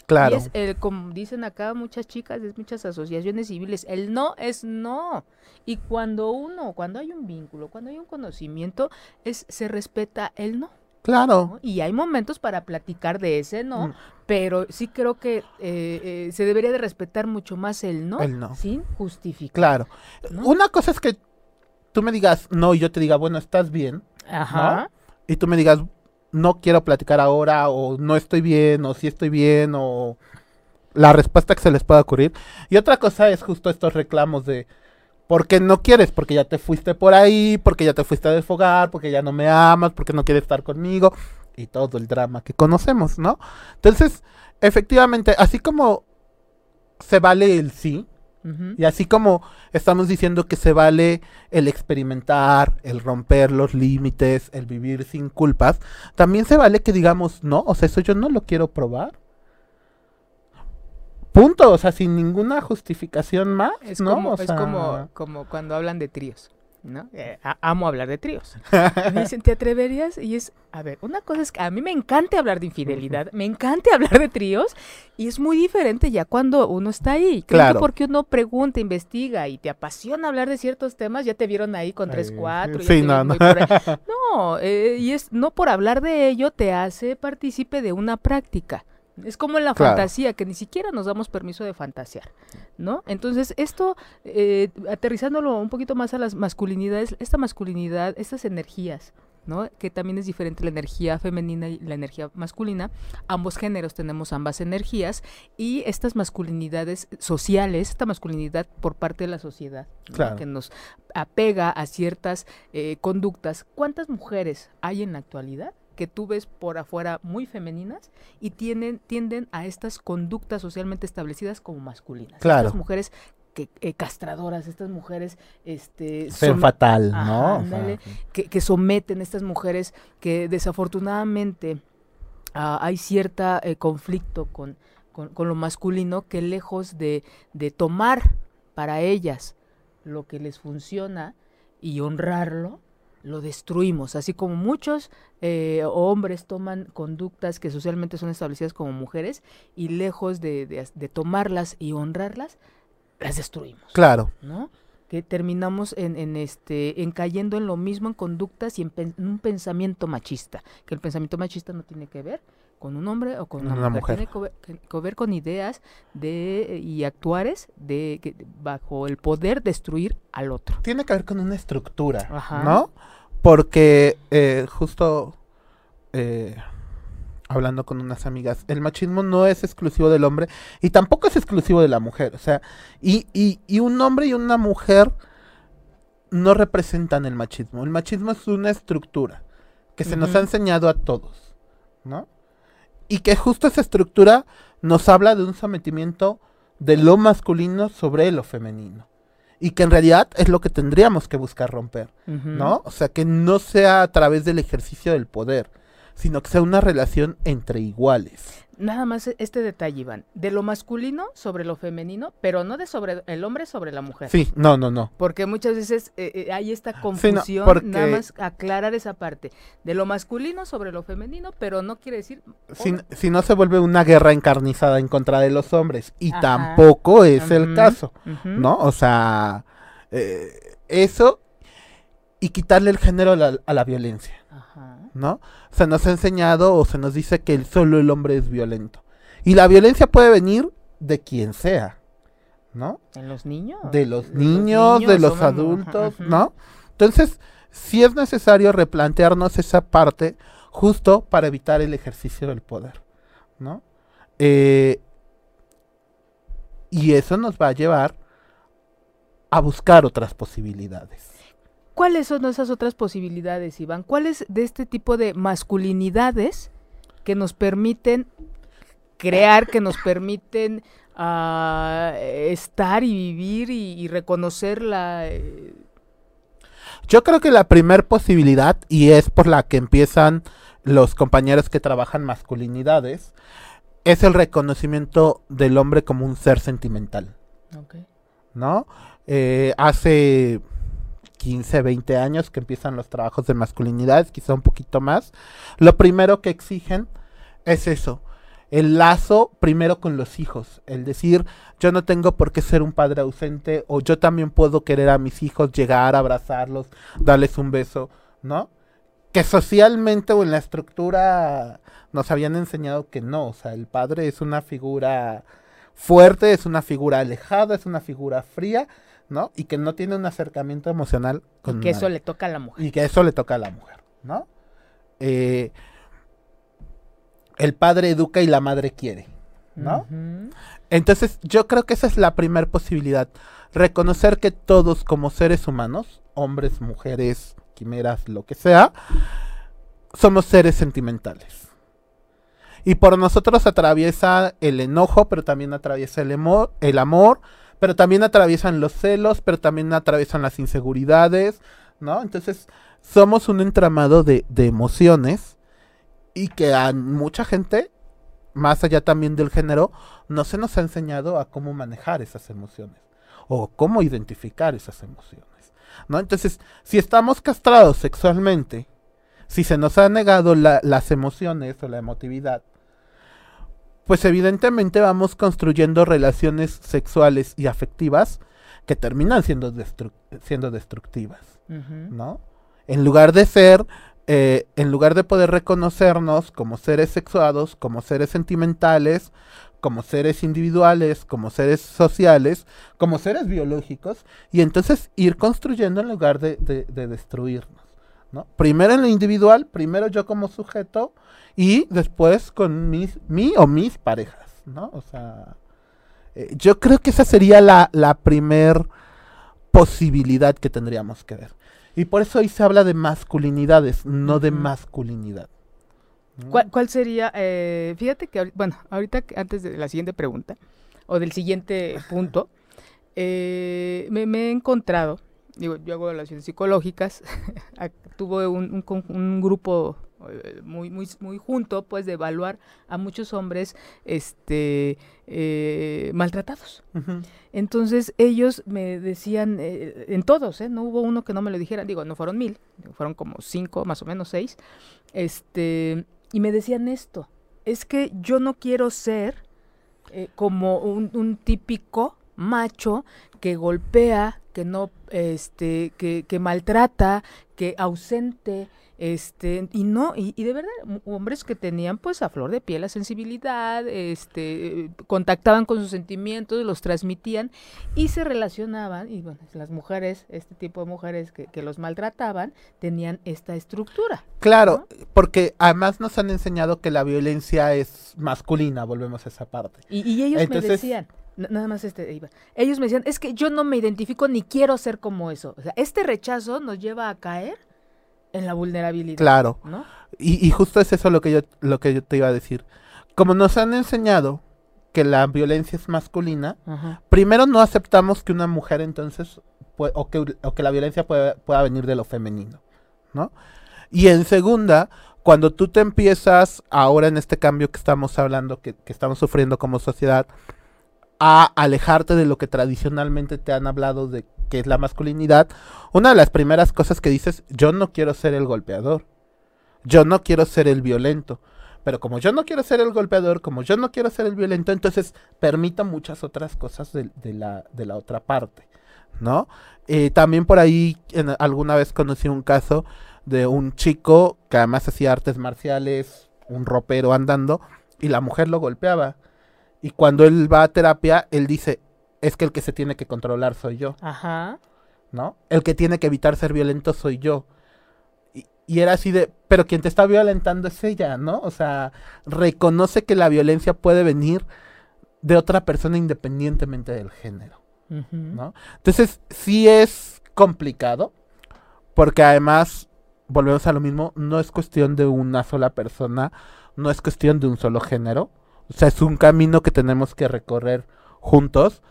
Claro. Y es, el, como dicen acá muchas chicas, de muchas asociaciones civiles, el no es no. Y cuando uno, cuando hay un vínculo, cuando hay un conocimiento, es se respeta el no. Claro. ¿no? Y hay momentos para platicar de ese no, Mm. pero sí creo que eh, eh, se debería de respetar mucho más el no, El no. sin justificar. Claro. ¿no? Una cosa es que tú me digas no y yo te diga, bueno, estás bien. Ajá. Y tú me digas, no quiero platicar ahora, o no estoy bien, o sí estoy bien, o la respuesta que se les pueda ocurrir. Y otra cosa es justo estos reclamos de, ¿por qué no quieres? Porque ya te fuiste por ahí, porque ya te fuiste a desfogar, porque ya no me amas, porque no quieres estar conmigo, y todo el drama que conocemos, ¿no? Entonces, efectivamente, así como se vale el sí, y así como estamos diciendo que se vale el experimentar, el romper los límites, el vivir sin culpas, también se vale que digamos, no, o sea, eso yo no lo quiero probar. Punto, o sea, sin ninguna justificación más, Es, ¿no? como, O es sea, como, como cuando hablan de tríos. ¿no? Eh, amo hablar de tríos. Me dicen, ¿te atreverías? Y es, a ver, una cosa es que a mí me encanta hablar de infidelidad, me encanta hablar de tríos, y es muy diferente ya cuando uno está ahí. Creo que Claro. porque uno pregunta, investiga y te apasiona hablar de ciertos temas, ya te vieron ahí con tres, cuatro. sí, no, no. No, eh, y es, no por hablar de ello te hace partícipe de una práctica. Es como en la Claro. fantasía, que ni siquiera nos damos permiso de fantasear, ¿no? Entonces, esto, eh, aterrizándolo un poquito más a las masculinidades, esta masculinidad, estas energías, ¿no? Que también es diferente la energía femenina y la energía masculina. Ambos géneros tenemos ambas energías y estas masculinidades sociales, esta masculinidad por parte de la sociedad, que nos apega a ciertas eh, conductas. ¿Cuántas mujeres hay en la actualidad? Que tú ves por afuera muy femeninas y tienen, tienden a estas conductas socialmente establecidas como masculinas. Claro. Estas mujeres que, eh, castradoras, estas mujeres este, som- fatal, Ajá, ¿no? O sea, ándale. que, que someten estas mujeres que desafortunadamente ah, hay cierta eh, conflicto con, con, con lo masculino que lejos de, de tomar para ellas lo que les funciona y honrarlo, lo destruimos, así como muchos eh, hombres toman conductas que socialmente son establecidas como mujeres y lejos de, tomarlas y honrarlas, las destruimos. Claro. ¿No? Que terminamos en, este, en cayendo en lo mismo en conductas y en, un pensamiento machista, que el pensamiento machista no tiene que ver con un hombre o con una, mujer. Tiene que ver, con ideas de y actuares de, bajo el poder destruir al otro. Tiene que ver con una estructura, ¿no? Porque eh, justo eh, hablando con unas amigas, el machismo no es exclusivo del hombre y tampoco es exclusivo de la mujer. O sea, y, y, y un hombre y una mujer no representan el machismo. El machismo es una estructura que se nos ha enseñado a todos, ¿no? Y que justo esa estructura nos habla de un sometimiento de lo masculino sobre lo femenino y que en realidad es lo que tendríamos que buscar romper, ¿no? O sea, que no sea a través del ejercicio del poder, sino que sea una relación entre iguales. Nada más este detalle, Iván, de lo masculino sobre lo femenino, pero no de sobre el hombre sobre la mujer. Sí, no, no, no. Porque muchas veces eh, eh, hay esta confusión, nada más aclarar esa parte, de lo masculino sobre lo femenino, pero no quiere decir... Si, no se vuelve una guerra encarnizada en contra de los hombres, y tampoco es el caso, ¿no? O sea, eh, eso y quitarle el género a la violencia. ¿No? Se nos ha enseñado o se nos dice que solo el hombre es violento. Y la violencia puede venir de quien sea, ¿no? ¿De los niños? De los, niños, de los adultos, ¿no? Entonces, sí es necesario replantearnos esa parte justo para evitar el ejercicio del poder, ¿no? Eh, y eso nos va a llevar a buscar otras posibilidades. ¿Cuáles son esas otras posibilidades, Iván? ¿Cuáles de este tipo de masculinidades que nos permiten crear, que nos permiten ah, estar y vivir y, reconocer la... Eh? Yo creo que la primer posibilidad, y es por la que empiezan los compañeros que trabajan masculinidades, es el reconocimiento del hombre como un ser sentimental. ¿No? Eh, hace 15, 20 años que empiezan los trabajos de masculinidad, quizá un poquito más, lo primero que exigen es eso, el lazo primero con los hijos, el decir, yo no tengo por qué ser un padre ausente o yo también puedo querer a mis hijos, llegar, abrazarlos, darles un beso, ¿no? Que socialmente o en la estructura nos habían enseñado que no, o sea, el padre es una figura fuerte, es una figura alejada, es una figura fría ¿no? Y que no tiene un acercamiento emocional con... Y que eso le toca a la mujer. Y que eso le toca a la mujer, ¿no? Eh, el padre educa y la madre quiere, ¿no? Entonces yo creo que esa es la primera posibilidad. Reconocer que todos como seres humanos, hombres, mujeres, quimeras, lo que sea, somos seres sentimentales. Y por nosotros atraviesa el enojo, pero también atraviesa el, el amor, pero también atraviesan los celos, pero también atraviesan las inseguridades, ¿no? Entonces, somos un entramado de, emociones y que a mucha gente, más allá también del género, no se nos ha enseñado a cómo manejar esas emociones o cómo identificar esas emociones, ¿no? Entonces, si estamos castrados sexualmente, si se nos ha negado las emociones o la emotividad, pues evidentemente vamos construyendo relaciones sexuales y afectivas que terminan siendo, siendo destructivas, ¿no? En lugar de ser, eh, en lugar de poder reconocernos como seres sexuados, como seres sentimentales, como seres individuales, como seres sociales, como seres biológicos, y entonces ir construyendo en lugar de, de destruirnos. ¿No? Primero en lo individual, primero yo como sujeto, y después con mis, mi o mis parejas, ¿no? O sea, eh, yo creo que esa sería la, la primer posibilidad que tendríamos que ver. Y por eso ahí se habla de masculinidades, no de masculinidad. ¿Cuál, sería? Eh, fíjate que, bueno, ahorita antes de la siguiente pregunta, o del siguiente punto, eh, me, he encontrado, digo, yo hago relaciones psicológicas, tuve un, un, un grupo eh, muy, muy, muy junto, pues, de evaluar a muchos hombres, este, eh, maltratados. Entonces, ellos me decían, eh, en todos, no hubo uno que no me lo dijera, digo, no fueron mil, fueron como cinco, más o menos seis, este, y me decían esto, es que yo no quiero ser como un, un típico macho que golpea, que no, este, que, que maltrata, que ausente, este, y no, y, de verdad, hombres que tenían pues a flor de piel la sensibilidad, este, contactaban con sus sentimientos, los transmitían y se relacionaban, y bueno, las mujeres, este tipo de mujeres que, que los maltrataban, tenían esta estructura. Claro, porque además nos han enseñado que la violencia es masculina, volvemos a esa parte. Y, ellos me decían, nada más este, ellos me decían, es que yo no me identifico ni quiero ser como eso. O sea, este rechazo nos lleva a caer en la vulnerabilidad. Claro. ¿no? Y, justo es eso lo que yo lo que yo te iba a decir. Como nos han enseñado que la violencia es masculina, primero no aceptamos que una mujer entonces o, que, o que la violencia pueda venir de lo femenino, ¿no? Y en segunda, cuando tú te empiezas ahora en este cambio que estamos hablando, que, que estamos sufriendo como sociedad, a alejarte de lo que tradicionalmente te han hablado de que es la masculinidad, una de las primeras cosas que dices, yo no quiero ser el golpeador, yo no quiero ser el violento. Pero como yo no quiero ser el golpeador, como yo no quiero ser el violento, entonces permito muchas otras cosas de, la, de la, otra parte, ¿no? Eh, también por ahí alguna vez conocí un caso de un chico que además hacía artes marciales, un ropero andando, y la mujer lo golpeaba. Y cuando él va a terapia, él dice, es que el que se tiene que controlar soy yo. Ajá. ¿No? El que tiene que evitar ser violento soy yo. Y, era así de, pero quien te está violentando es ella, ¿no? O sea, reconoce que la violencia puede venir de otra persona independientemente del género, ¿no? Entonces, sí es complicado, porque además, volvemos a lo mismo, no es cuestión de una sola persona, no es cuestión de un solo género, o sea, es un camino que tenemos que recorrer juntos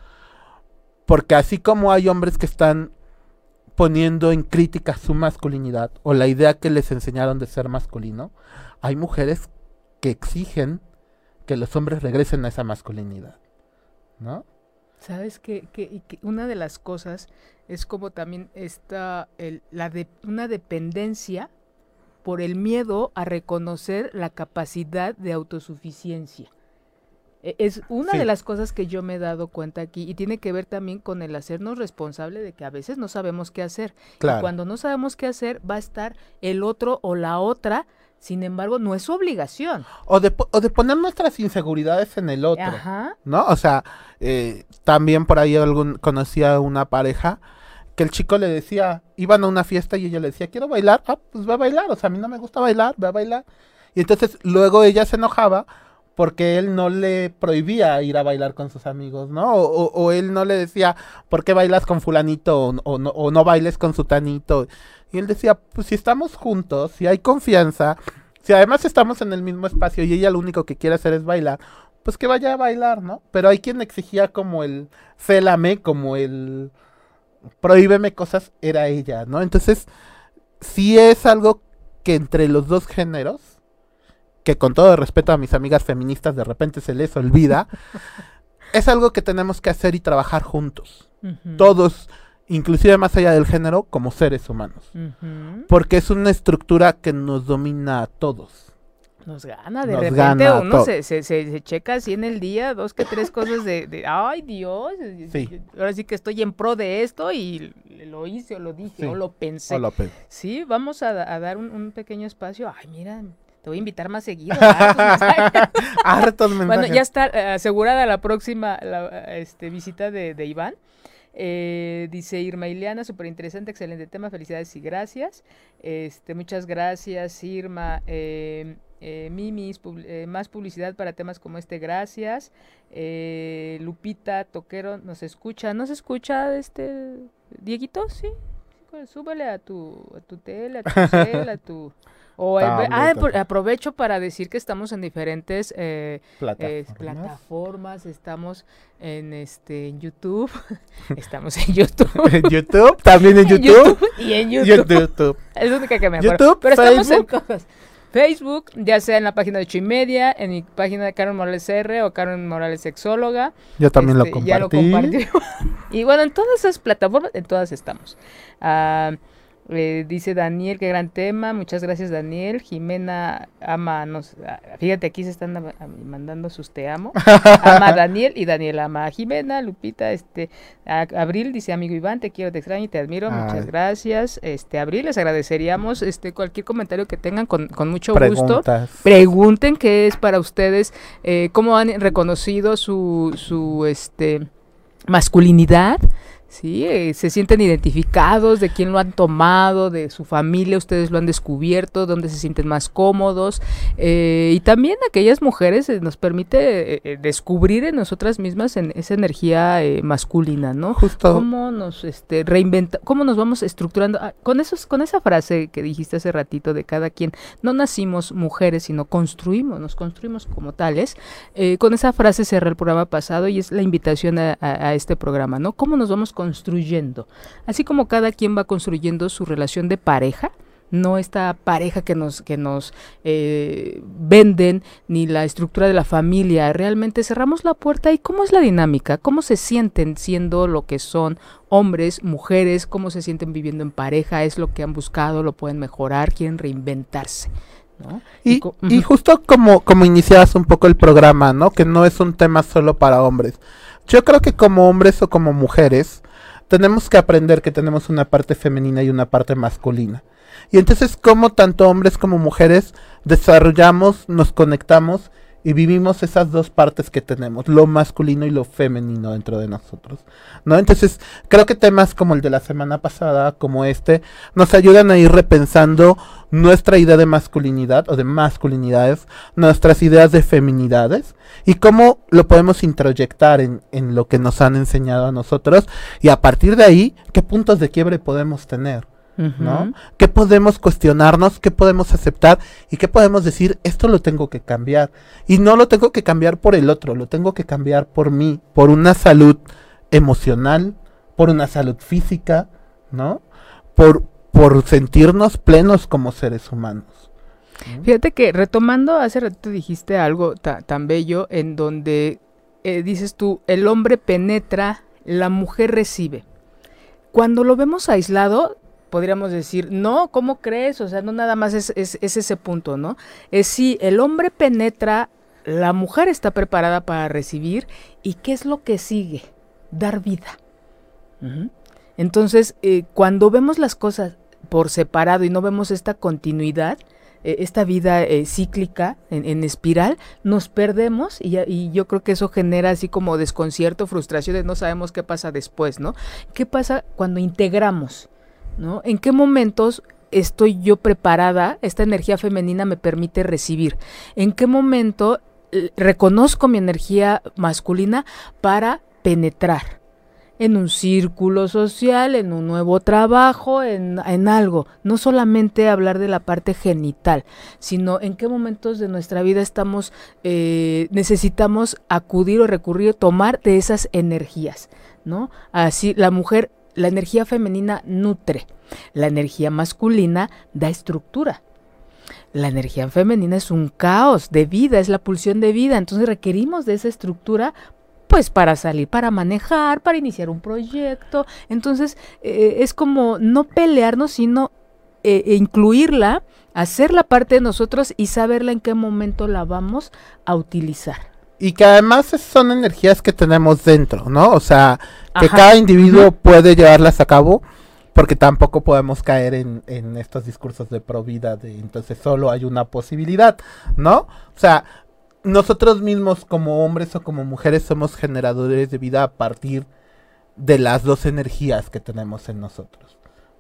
porque así como hay hombres que están poniendo en crítica su masculinidad o la idea que les enseñaron de ser masculino, hay mujeres que exigen que los hombres regresen a esa masculinidad, ¿no? Sabes que, una de las cosas es como también está la de, una dependencia por el miedo a reconocer la capacidad de autosuficiencia. E, es una de las cosas que yo me he dado cuenta aquí y tiene que ver también con el hacernos responsable de que a veces no sabemos qué hacer. Y cuando no sabemos qué hacer, va a estar el otro o la otra. Sin embargo, no es su obligación. O de, o de poner nuestras inseguridades en el otro. Ajá. ¿No? O sea, eh, también por ahí algún, conocía una pareja que el chico le decía, iban a una fiesta y ella le decía, quiero bailar. Ah, pues va a bailar. O sea, a mí no me gusta bailar, va a bailar. Y entonces luego ella se enojaba porque él no le prohibía ir a bailar con sus amigos, ¿no? O, él no le decía, ¿por qué bailas con fulanito? O, no, o no bailes con sutanito. Y él decía, pues si estamos juntos, si hay confianza, si además estamos en el mismo espacio y ella lo único que quiere hacer es bailar, pues que vaya a bailar, ¿no? Pero hay quien exigía como el célame, como el prohíbeme cosas, era ella, ¿no? Entonces, si es algo que entre los dos géneros, que con todo respeto a mis amigas feministas de repente se les olvida, es algo que tenemos que hacer y trabajar juntos. Todos, inclusive más allá del género, como seres humanos. Porque es una estructura que nos domina a todos. Nos gana, de repente uno se, se, checa así en el día, dos que tres cosas de, ay Dios, ahora sí que estoy en pro de esto y lo hice o lo dije o lo pensé. sí, vamos a, dar un, un, pequeño espacio, ay mira, te voy a invitar más seguido. Bueno, ya está eh, asegurada la próxima este, visita de, Iván. Eh, dice Irma Ileana, súper interesante, excelente tema, felicidades y gracias. Este, muchas gracias, Irma. Eh, eh Mimis, más publicidad para temas como este, gracias. Lupita Toquero, ¿nos escucha? ¿Nos escucha este Dieguito? Sí. Súbele a tu, a tu tele, a tu cel, a tu... O ah, aprovecho para decir que estamos en diferentes eh, eh, plataformas. estamos en este en YouTube, estamos en YouTube. en YouTube, también en YouTube. y en YouTube. Es la única que me acuerdo. Pero estamos en. Facebook, ya sea en la página de Media, en mi página de Karen Morales R o Karen Morales Sexóloga. Yo también lo compartí. Este, ya lo compartí. y bueno, en todas esas plataformas, en todas estamos. Ah, eh, dice Daniel, qué gran tema. Muchas gracias, Daniel. Jimena ama, nos, ah, fíjate, aquí se están mandando sus te amo. Ama a Daniel y Daniel ama a Jimena, Lupita, este, Abril dice, amigo Iván, te quiero, te extraño y te admiro. Muchas gracias. Este, Abril, les agradeceríamos este cualquier comentario que tengan con, mucho gusto. Pregunten qué es para ustedes, eh, cómo han reconocido su, su este masculinidad Sí, eh, se sienten identificados de quién lo han tomado, de su familia, ustedes lo han descubierto, dónde se sienten más cómodos. Eh, y también aquellas mujeres eh, nos permite descubrir en nosotras mismas en esa energía masculina, ¿no? Justo. Cómo nos este, reinventa, cómo nos vamos estructurando. Ah, con, esos, con esa frase que dijiste hace ratito de cada quien, no nacimos mujeres, sino construimos, nos construimos como tales. con esa frase cerré el programa pasado y es la invitación a, a este programa, ¿no? ¿Cómo nos vamos construyendo. Así como cada quien va construyendo su relación de pareja, no esta pareja que nos, que nos eh, venden, ni la estructura de la familia. Realmente cerramos la puerta y cómo es la dinámica, cómo se sienten siendo lo que son hombres, mujeres, cómo se sienten viviendo en pareja, es lo que han buscado, lo pueden mejorar, quieren reinventarse. Y, y, justo como, como iniciabas un poco el programa, ¿no? Que no es un tema solo para hombres. Yo creo que como hombres o como mujeres, tenemos que aprender que tenemos una parte femenina y una parte masculina. Y entonces, como tanto hombres como mujeres desarrollamos, nos conectamos y vivimos esas dos partes que tenemos, lo masculino y lo femenino dentro de nosotros. ¿No? Entonces, creo que temas como el de la semana pasada, como este, nos ayudan a ir repensando nuestra idea de masculinidad o de masculinidades, nuestras ideas de feminidades y cómo lo podemos introyectar en, en lo que nos han enseñado a nosotros y a partir de ahí, qué puntos de quiebre podemos tener. ¿No? ¿Qué podemos cuestionarnos? ¿Qué podemos aceptar? ¿Y qué podemos decir? Esto lo tengo que cambiar. Y no lo tengo que cambiar por el otro, lo tengo que cambiar por mí, por una salud emocional, por una salud física, ¿no? Por, por sentirnos plenos como seres humanos. Fíjate que retomando, hace rato dijiste algo tan bello en donde eh, dices tú, el hombre penetra, la mujer recibe. Cuando lo vemos aislado, podríamos decir, no, ¿cómo crees? O sea, no nada más es, ese punto, ¿no? Es si el hombre penetra, la mujer está preparada para recibir y ¿qué es lo que sigue? Dar vida. Entonces, eh, cuando vemos las cosas por separado y no vemos esta continuidad, eh, esta vida eh, cíclica en, espiral, nos perdemos y, y, yo creo que eso genera así como desconcierto, frustración, no sabemos qué pasa después, ¿no? ¿Qué pasa cuando integramos? ¿No? ¿En qué momentos estoy yo preparada, esta energía femenina me permite recibir? ¿En qué momento eh, reconozco mi energía masculina para penetrar? en un círculo social, en un nuevo trabajo, en, algo. No solamente hablar de la parte genital, sino en qué momentos de nuestra vida estamos, eh, necesitamos acudir o recurrir, tomar de esas energías, ¿no? Así la mujer la energía femenina nutre, la energía masculina da estructura. La energía femenina es un caos de vida, es la pulsión de vida, entonces requerimos de esa estructura pues para salir, para manejar, para iniciar un proyecto. Entonces eh, es como no pelearnos, sino eh, e incluirla, hacerla parte de nosotros y saberla en qué momento la vamos a utilizar y que además son energías que tenemos dentro, ¿no? O sea, que cada individuo puede llevarlas a cabo, porque tampoco podemos caer en, en estos discursos de pro vida, de entonces solo hay una posibilidad, ¿no? O sea, nosotros mismos como hombres o como mujeres somos generadores de vida a partir de las dos energías que tenemos en nosotros,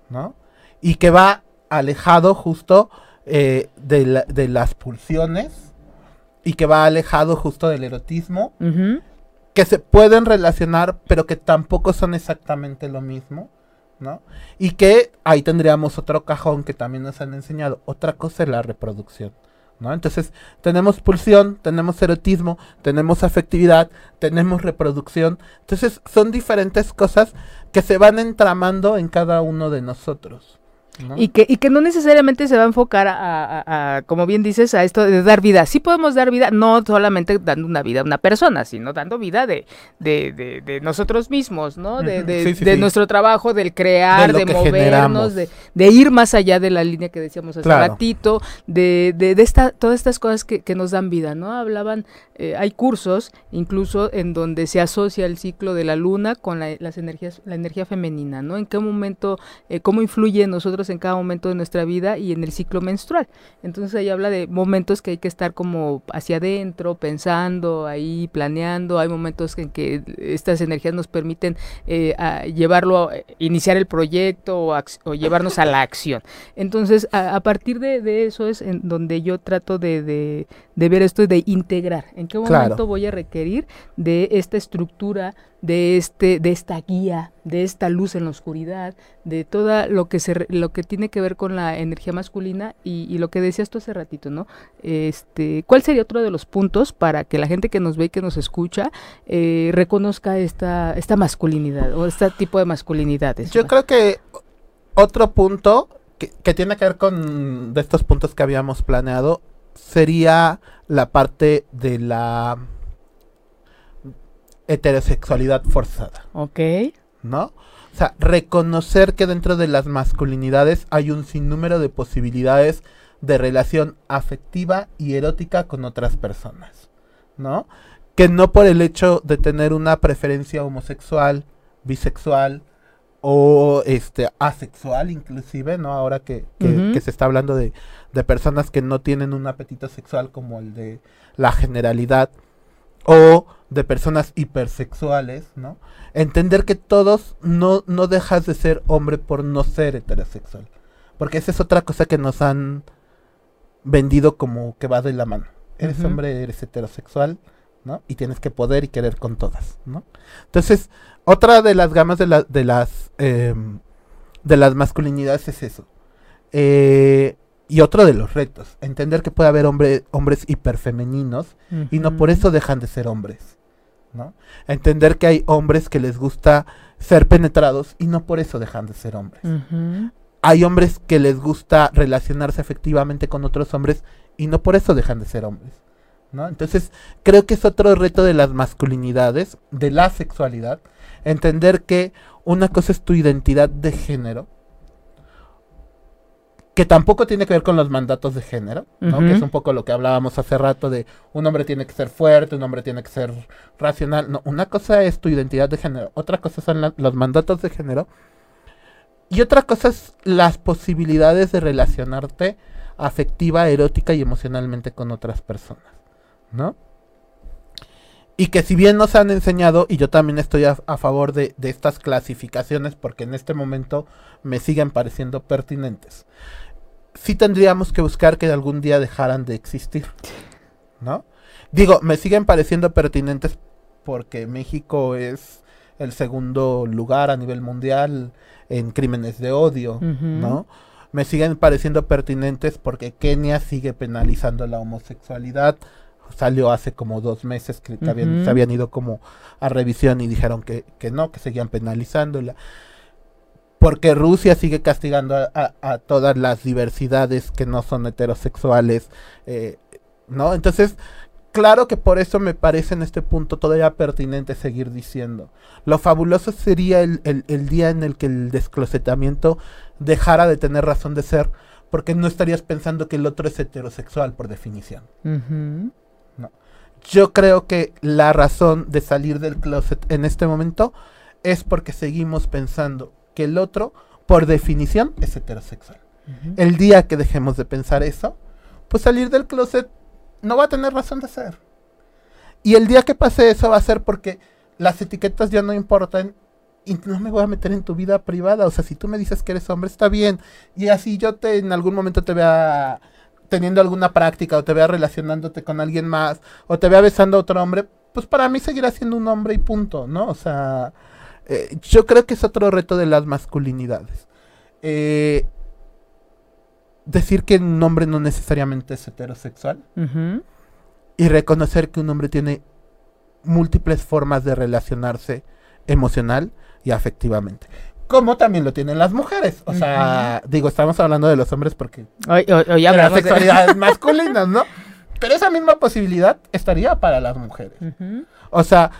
¿no? Y que va alejado justo eh, de, de las pulsiones y que va alejado justo del erotismo, que se pueden relacionar, pero que tampoco son exactamente lo mismo, ¿no? Y que ahí tendríamos otro cajón que también nos han enseñado. Otra cosa es la reproducción. ¿No? Entonces, tenemos pulsión, tenemos erotismo, tenemos afectividad, tenemos reproducción. Entonces, son diferentes cosas que se van entramando en cada uno de nosotros. Y, que, y que no necesariamente se va a enfocar a, como bien dices, a esto de dar vida. Sí podemos dar vida, no solamente dando una vida a una persona, sino dando vida de, de, de, nosotros mismos, ¿no? De, de, nuestro trabajo, del crear, de, movernos, de, ir más allá de la línea que decíamos hace ratito, de, de, esta, todas estas cosas que, que nos dan vida, ¿no? Hablaban, eh, hay cursos incluso en donde se asocia el ciclo de la luna con la, las energías, la energía femenina, ¿no? En qué momento, eh, cómo influye en nosotros en cada momento de nuestra vida y en el ciclo menstrual. Entonces ahí habla de momentos que hay que estar como hacia adentro, pensando, ahí planeando. Hay momentos en que estas energías nos permiten eh, llevarlo, iniciar el proyecto o, llevarnos a la acción. Entonces a, partir de, eso es en donde yo trato de, ver esto de integrar. ¿En qué momento voy a requerir de esta estructura de este de esta guía de esta luz en la oscuridad de todo lo que se lo que tiene que ver con la energía masculina y, lo que decías tú hace ratito no este cuál sería otro de los puntos para que la gente que nos ve y que nos escucha eh, reconozca esta esta masculinidad o este tipo de masculinidades yo creo que otro punto que, que tiene que ver con de estos puntos que habíamos planeado sería la parte de la heterosexualidad forzada. Ok. ¿No? O sea, reconocer que dentro de las masculinidades hay un sinnúmero de posibilidades de relación afectiva y erótica con otras personas. ¿No? Que no por el hecho de tener una preferencia homosexual, bisexual o este asexual inclusive, ¿no? Ahora que, que, se está hablando de, de personas que no tienen un apetito sexual como el de la generalidad o de personas hipersexuales, ¿no? Entender que todos no, no dejas de ser hombre por no ser heterosexual. Porque esa es otra cosa que nos han vendido como que va de la mano. Eres hombre, eres heterosexual, ¿no? Y tienes que poder y querer con todas, ¿no? Entonces, otra de las gamas de, de las em, de las masculinidades es eso. Eh, y otro de los retos, entender que puede haber hombre, hombres hiperfemeninos y no por eso dejan de ser hombres. ¿no? Entender que hay hombres que les gusta ser penetrados y no por eso dejan de ser hombres. Hay hombres que les gusta relacionarse efectivamente con otros hombres y no por eso dejan de ser hombres. ¿no? Entonces, creo que es otro reto de las masculinidades, de la sexualidad, entender que una cosa es tu identidad de género que tampoco tiene que ver con los mandatos de género, ¿no? Que es un poco lo que hablábamos hace rato de un hombre tiene que ser fuerte, un hombre tiene que ser racional. No, una cosa es tu identidad de género, otra cosa son los mandatos de género y otra cosa es las posibilidades de relacionarte afectiva, erótica y emocionalmente con otras personas, ¿no? Y que si bien nos han enseñado, y yo también estoy a, favor de, de, estas clasificaciones porque en este momento me siguen pareciendo pertinentes, sí tendríamos que buscar que algún día dejaran de existir. ¿No? Digo, me siguen pareciendo pertinentes porque México es el segundo lugar a nivel mundial en crímenes de odio, ¿no? Me siguen pareciendo pertinentes porque Kenia sigue penalizando la homosexualidad. Salió hace como dos meses que se habían ido como a revisión y dijeron que, que no, que seguían penalizándola porque Rusia sigue castigando a, todas las diversidades que no son heterosexuales, eh, ¿no? Entonces, claro que por eso me parece en este punto todavía pertinente seguir diciendo. Lo fabuloso sería el, día en el que el desclosetamiento dejara de tener razón de ser, porque no estarías pensando que el otro es heterosexual por definición. no. Yo creo que la razón de salir del closet en este momento es porque seguimos pensando que el otro, por definición, es heterosexual. El día que dejemos de pensar eso, pues salir del closet no va a tener razón de ser. Y el día que pase eso va a ser porque las etiquetas ya no importan y no me voy a meter en tu vida privada. O sea, si tú me dices que eres hombre, está bien. Y así yo te en algún momento te vea teniendo alguna práctica o te vea relacionándote con alguien más o te vea besando a otro hombre, pues para mí seguirá siendo un hombre y punto, ¿no? O sea, eh, yo creo que es otro reto de las masculinidades. Eh, decir que un hombre no necesariamente es heterosexual. Y reconocer que un hombre tiene múltiples formas de relacionarse emocional y afectivamente. como también lo tienen las mujeres. O sea, digo, estamos hablando de los hombres porque Hoy, hoy- hoy de las de- sexualidades masculinas, ¿no? Pero esa misma posibilidad estaría para las mujeres. O sea,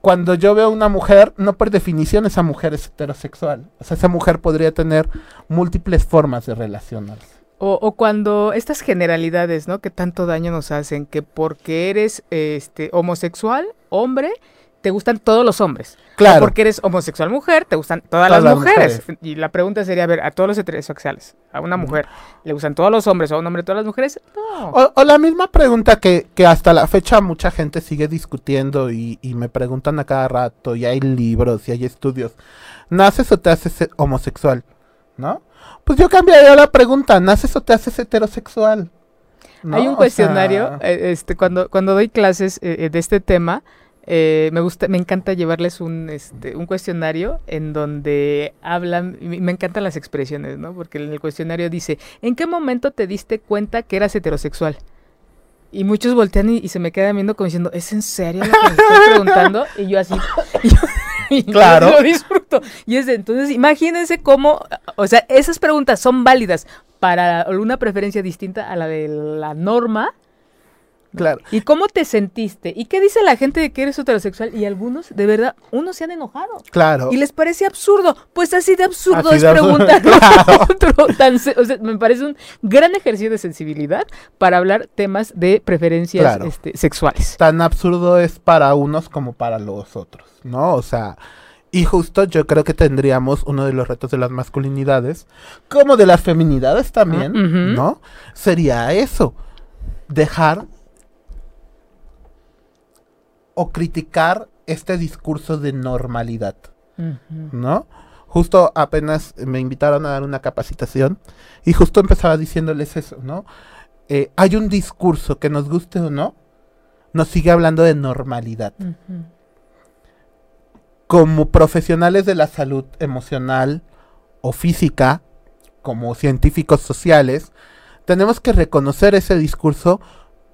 cuando yo veo una mujer, no por definición esa mujer es heterosexual. O sea, esa mujer podría tener múltiples formas de relacionarse. O, o cuando estas generalidades, ¿no? Que tanto daño nos hacen, que porque eres este homosexual, hombre, te gustan todos los hombres. Claro. O porque eres homosexual mujer, te gustan todas, Todas las las mujeres. Y la pregunta sería, a ver, a todos los heterosexuales, a una mujer, ¿le gustan todos los hombres o a un hombre todas las mujeres? No. O, o la misma pregunta que, que hasta la fecha mucha gente sigue discutiendo y, y me preguntan a cada rato, y hay libros y hay estudios. ¿Naces o te haces homosexual? ¿No? Pues yo cambiaría la pregunta, ¿naces o te haces heterosexual? ¿No? Hay un O cuestionario, sea, eh, este, cuando, cuando doy clases eh, eh, de este tema, eh, me gusta, me encanta llevarles un, este, un cuestionario en donde hablan, y me encantan las expresiones, ¿no? Porque en el cuestionario dice, ¿en qué momento te diste cuenta que eras heterosexual? Y muchos voltean y, y se me quedan viendo como diciendo, ¿es en serio lo que me estás preguntando? Y yo así, y yo- y yo Claro. lo disfruto. Y es de, entonces, imagínense cómo, o sea, esas preguntas son válidas para una preferencia distinta a la de la norma. Claro. ¿Y cómo te sentiste? ¿Y qué dice la gente de que eres heterosexual? Y algunos, de verdad, unos se han enojado. Claro. Y les parece absurdo. Pues así de absurdo Así es de preguntar claro. a otro. tan o sea, me parece un gran ejercicio de sensibilidad para hablar temas de preferencias Claro. este, sexuales. tan absurdo es para unos como para los otros, ¿no? O sea, y justo yo creo que tendríamos uno de los retos de las masculinidades, como de las feminidades también, Ah. ¿no? Sería eso, dejar o criticar este discurso de normalidad. ¿no? Justo apenas me invitaron a dar una capacitación y justo empezaba diciéndoles eso, ¿no? Eh, hay un discurso que nos guste o no, nos sigue hablando de normalidad. Como profesionales de la salud emocional o física, como científicos sociales, tenemos que reconocer ese discurso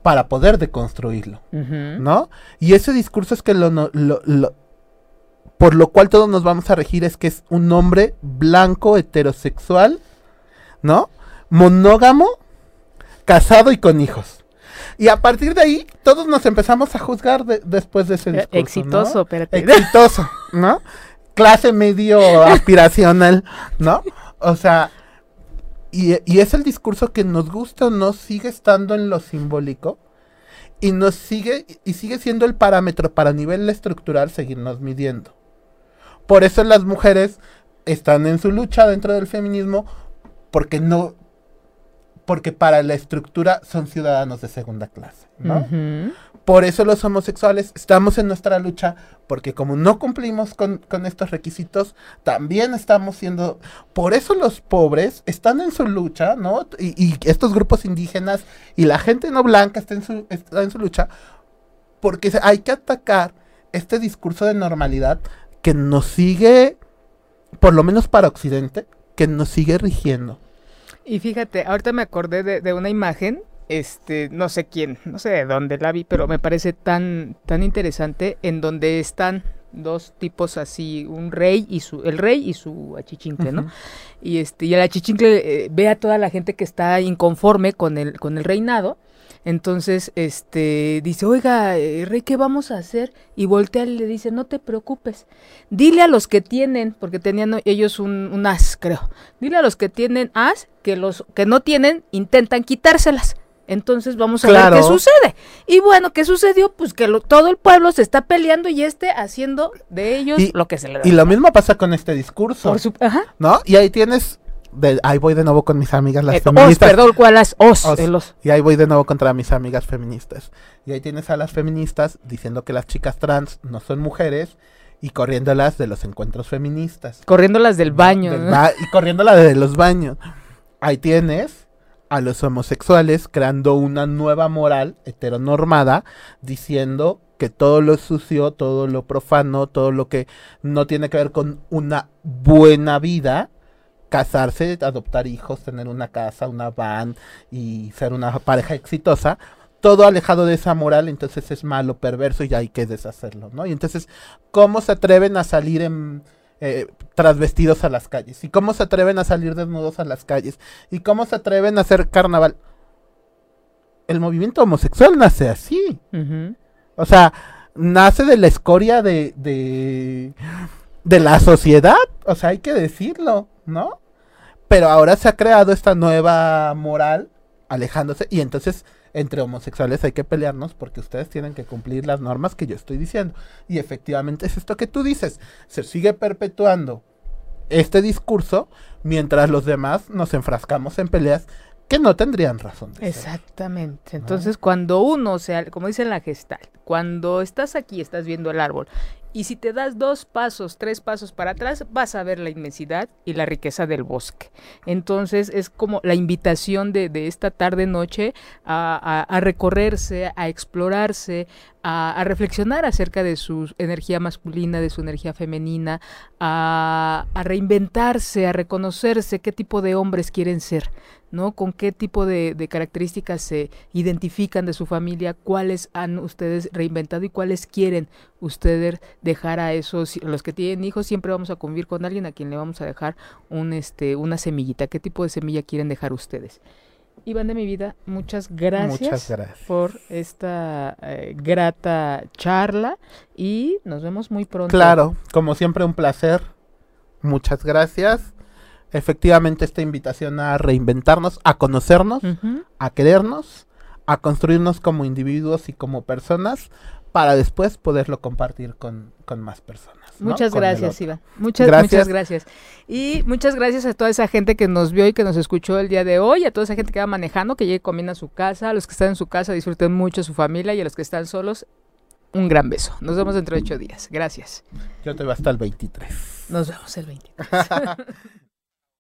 para poder deconstruirlo. ¿no? Y ese discurso es que lo, no- lo- lo- por lo cual todos nos vamos a regir es que es un hombre blanco, heterosexual, ¿no? Monógamo, casado y con hijos. Y a partir de ahí, todos nos empezamos a juzgar de- después de ese Eh, discurso. ¿no? Exitoso, espérate. Exitoso, ¿no? Clase medio aspiracional, ¿no? O sea, y, y es el discurso que nos gusta o no, sigue estando en lo simbólico y nos sigue, y sigue siendo el parámetro para nivel estructural seguirnos midiendo. Por eso las mujeres están en su lucha dentro del feminismo, porque no, porque para la estructura son ciudadanos de segunda clase, ¿no? Por eso los homosexuales estamos en nuestra lucha, porque como no cumplimos con, con estos requisitos, también estamos siendo... Por eso los pobres están en su lucha, ¿no? Y, y estos grupos indígenas y la gente no blanca está en su, está en su lucha, porque hay que atacar este discurso de normalidad que nos sigue, por lo menos para Occidente, que nos sigue rigiendo. Y fíjate, ahorita me acordé de, de una imagen, este, no sé quién, no sé de dónde la vi, pero me parece tan, tan interesante en donde están dos tipos así, un rey y su, el rey y su achichincle, ¿no? Y este, y el achichincle eh, ve a toda la gente que está inconforme con el, con el reinado. Entonces, este, dice, oiga, eh, rey, ¿qué vamos a hacer? Y voltea y le dice, no te preocupes. Dile a los que tienen, porque tenían ellos un, un as, creo. Dile a los que tienen as que los que no tienen intentan quitárselas. Entonces vamos a Claro. ver qué sucede. Y bueno, ¿qué sucedió? Pues que lo- todo el pueblo se está peleando y este haciendo de ellos Y- lo que se le da. Y lo mismo pasa con este discurso. Por su- ajá. ¿No? Y ahí tienes. de- ahí voy de nuevo con mis amigas las Eh, os, feministas. perdón, ¿cuál es? Os, Os. el os. Y ahí voy de nuevo contra mis amigas feministas. Y ahí tienes a las feministas diciendo que las chicas trans no son mujeres y corriéndolas de los encuentros feministas. Corriendo las del baño. Del ¿no? ba- y corriéndolas de los baños. Ahí tienes a los homosexuales creando una nueva moral heteronormada diciendo que todo lo sucio, todo lo profano, todo lo que no tiene que ver con una buena vida, casarse, adoptar hijos, tener una casa, una van y ser una pareja exitosa, todo alejado de esa moral, entonces es malo, perverso y hay que deshacerlo, ¿no? Y entonces, ¿cómo se atreven a salir en, eh, trasvestidos a las calles? ¿Y cómo se atreven a salir desnudos a las calles? ¿Y cómo se atreven a hacer carnaval? El movimiento homosexual nace así. O sea, nace de la escoria de, de, de la sociedad. O sea, hay que decirlo, ¿no? Pero ahora se ha creado esta nueva moral alejándose y entonces entre homosexuales hay que pelearnos porque ustedes tienen que cumplir las normas que yo estoy diciendo. Y efectivamente es esto que tú dices. Se sigue perpetuando este discurso mientras los demás nos enfrascamos en peleas que no tendrían razón. De Exactamente. Entonces, cuando uno, sea, como dice en la gestal, cuando estás aquí, estás viendo el árbol y si te das dos pasos, tres pasos para atrás, vas a ver la inmensidad y la riqueza del bosque. Entonces es como la invitación de, esta tarde-noche a, recorrerse, a explorarse, a, reflexionar acerca de su energía masculina, de su energía femenina, a, reinventarse, a reconocerse qué tipo de hombres quieren ser. ¿No? Con qué tipo de, de, características se identifican de su familia, cuáles han ustedes reinventado y cuáles quieren ustedes dejar a esos, los que tienen hijos, siempre vamos a convivir con alguien a quien le vamos a dejar un, este, una semillita. ¿Qué tipo de semilla quieren dejar ustedes? Iván de mi vida, muchas gracias, por esta eh, grata charla y nos vemos muy pronto. Claro, como siempre un placer. Muchas gracias. Efectivamente esta invitación a reinventarnos, a conocernos, a querernos, a construirnos como individuos y como personas para después poderlo compartir con, más personas. Muchas gracias, Iván. Muchas gracias. muchas gracias. Y muchas gracias a toda esa gente que nos vio y que nos escuchó el día de hoy, a toda esa gente que va manejando, que llegue comiendo a su casa, a los que están en su casa, disfruten mucho su familia y a los que están solos, un gran beso. Nos vemos dentro de ocho días. Gracias. Yo te voy hasta el 23. Nos vemos el 23.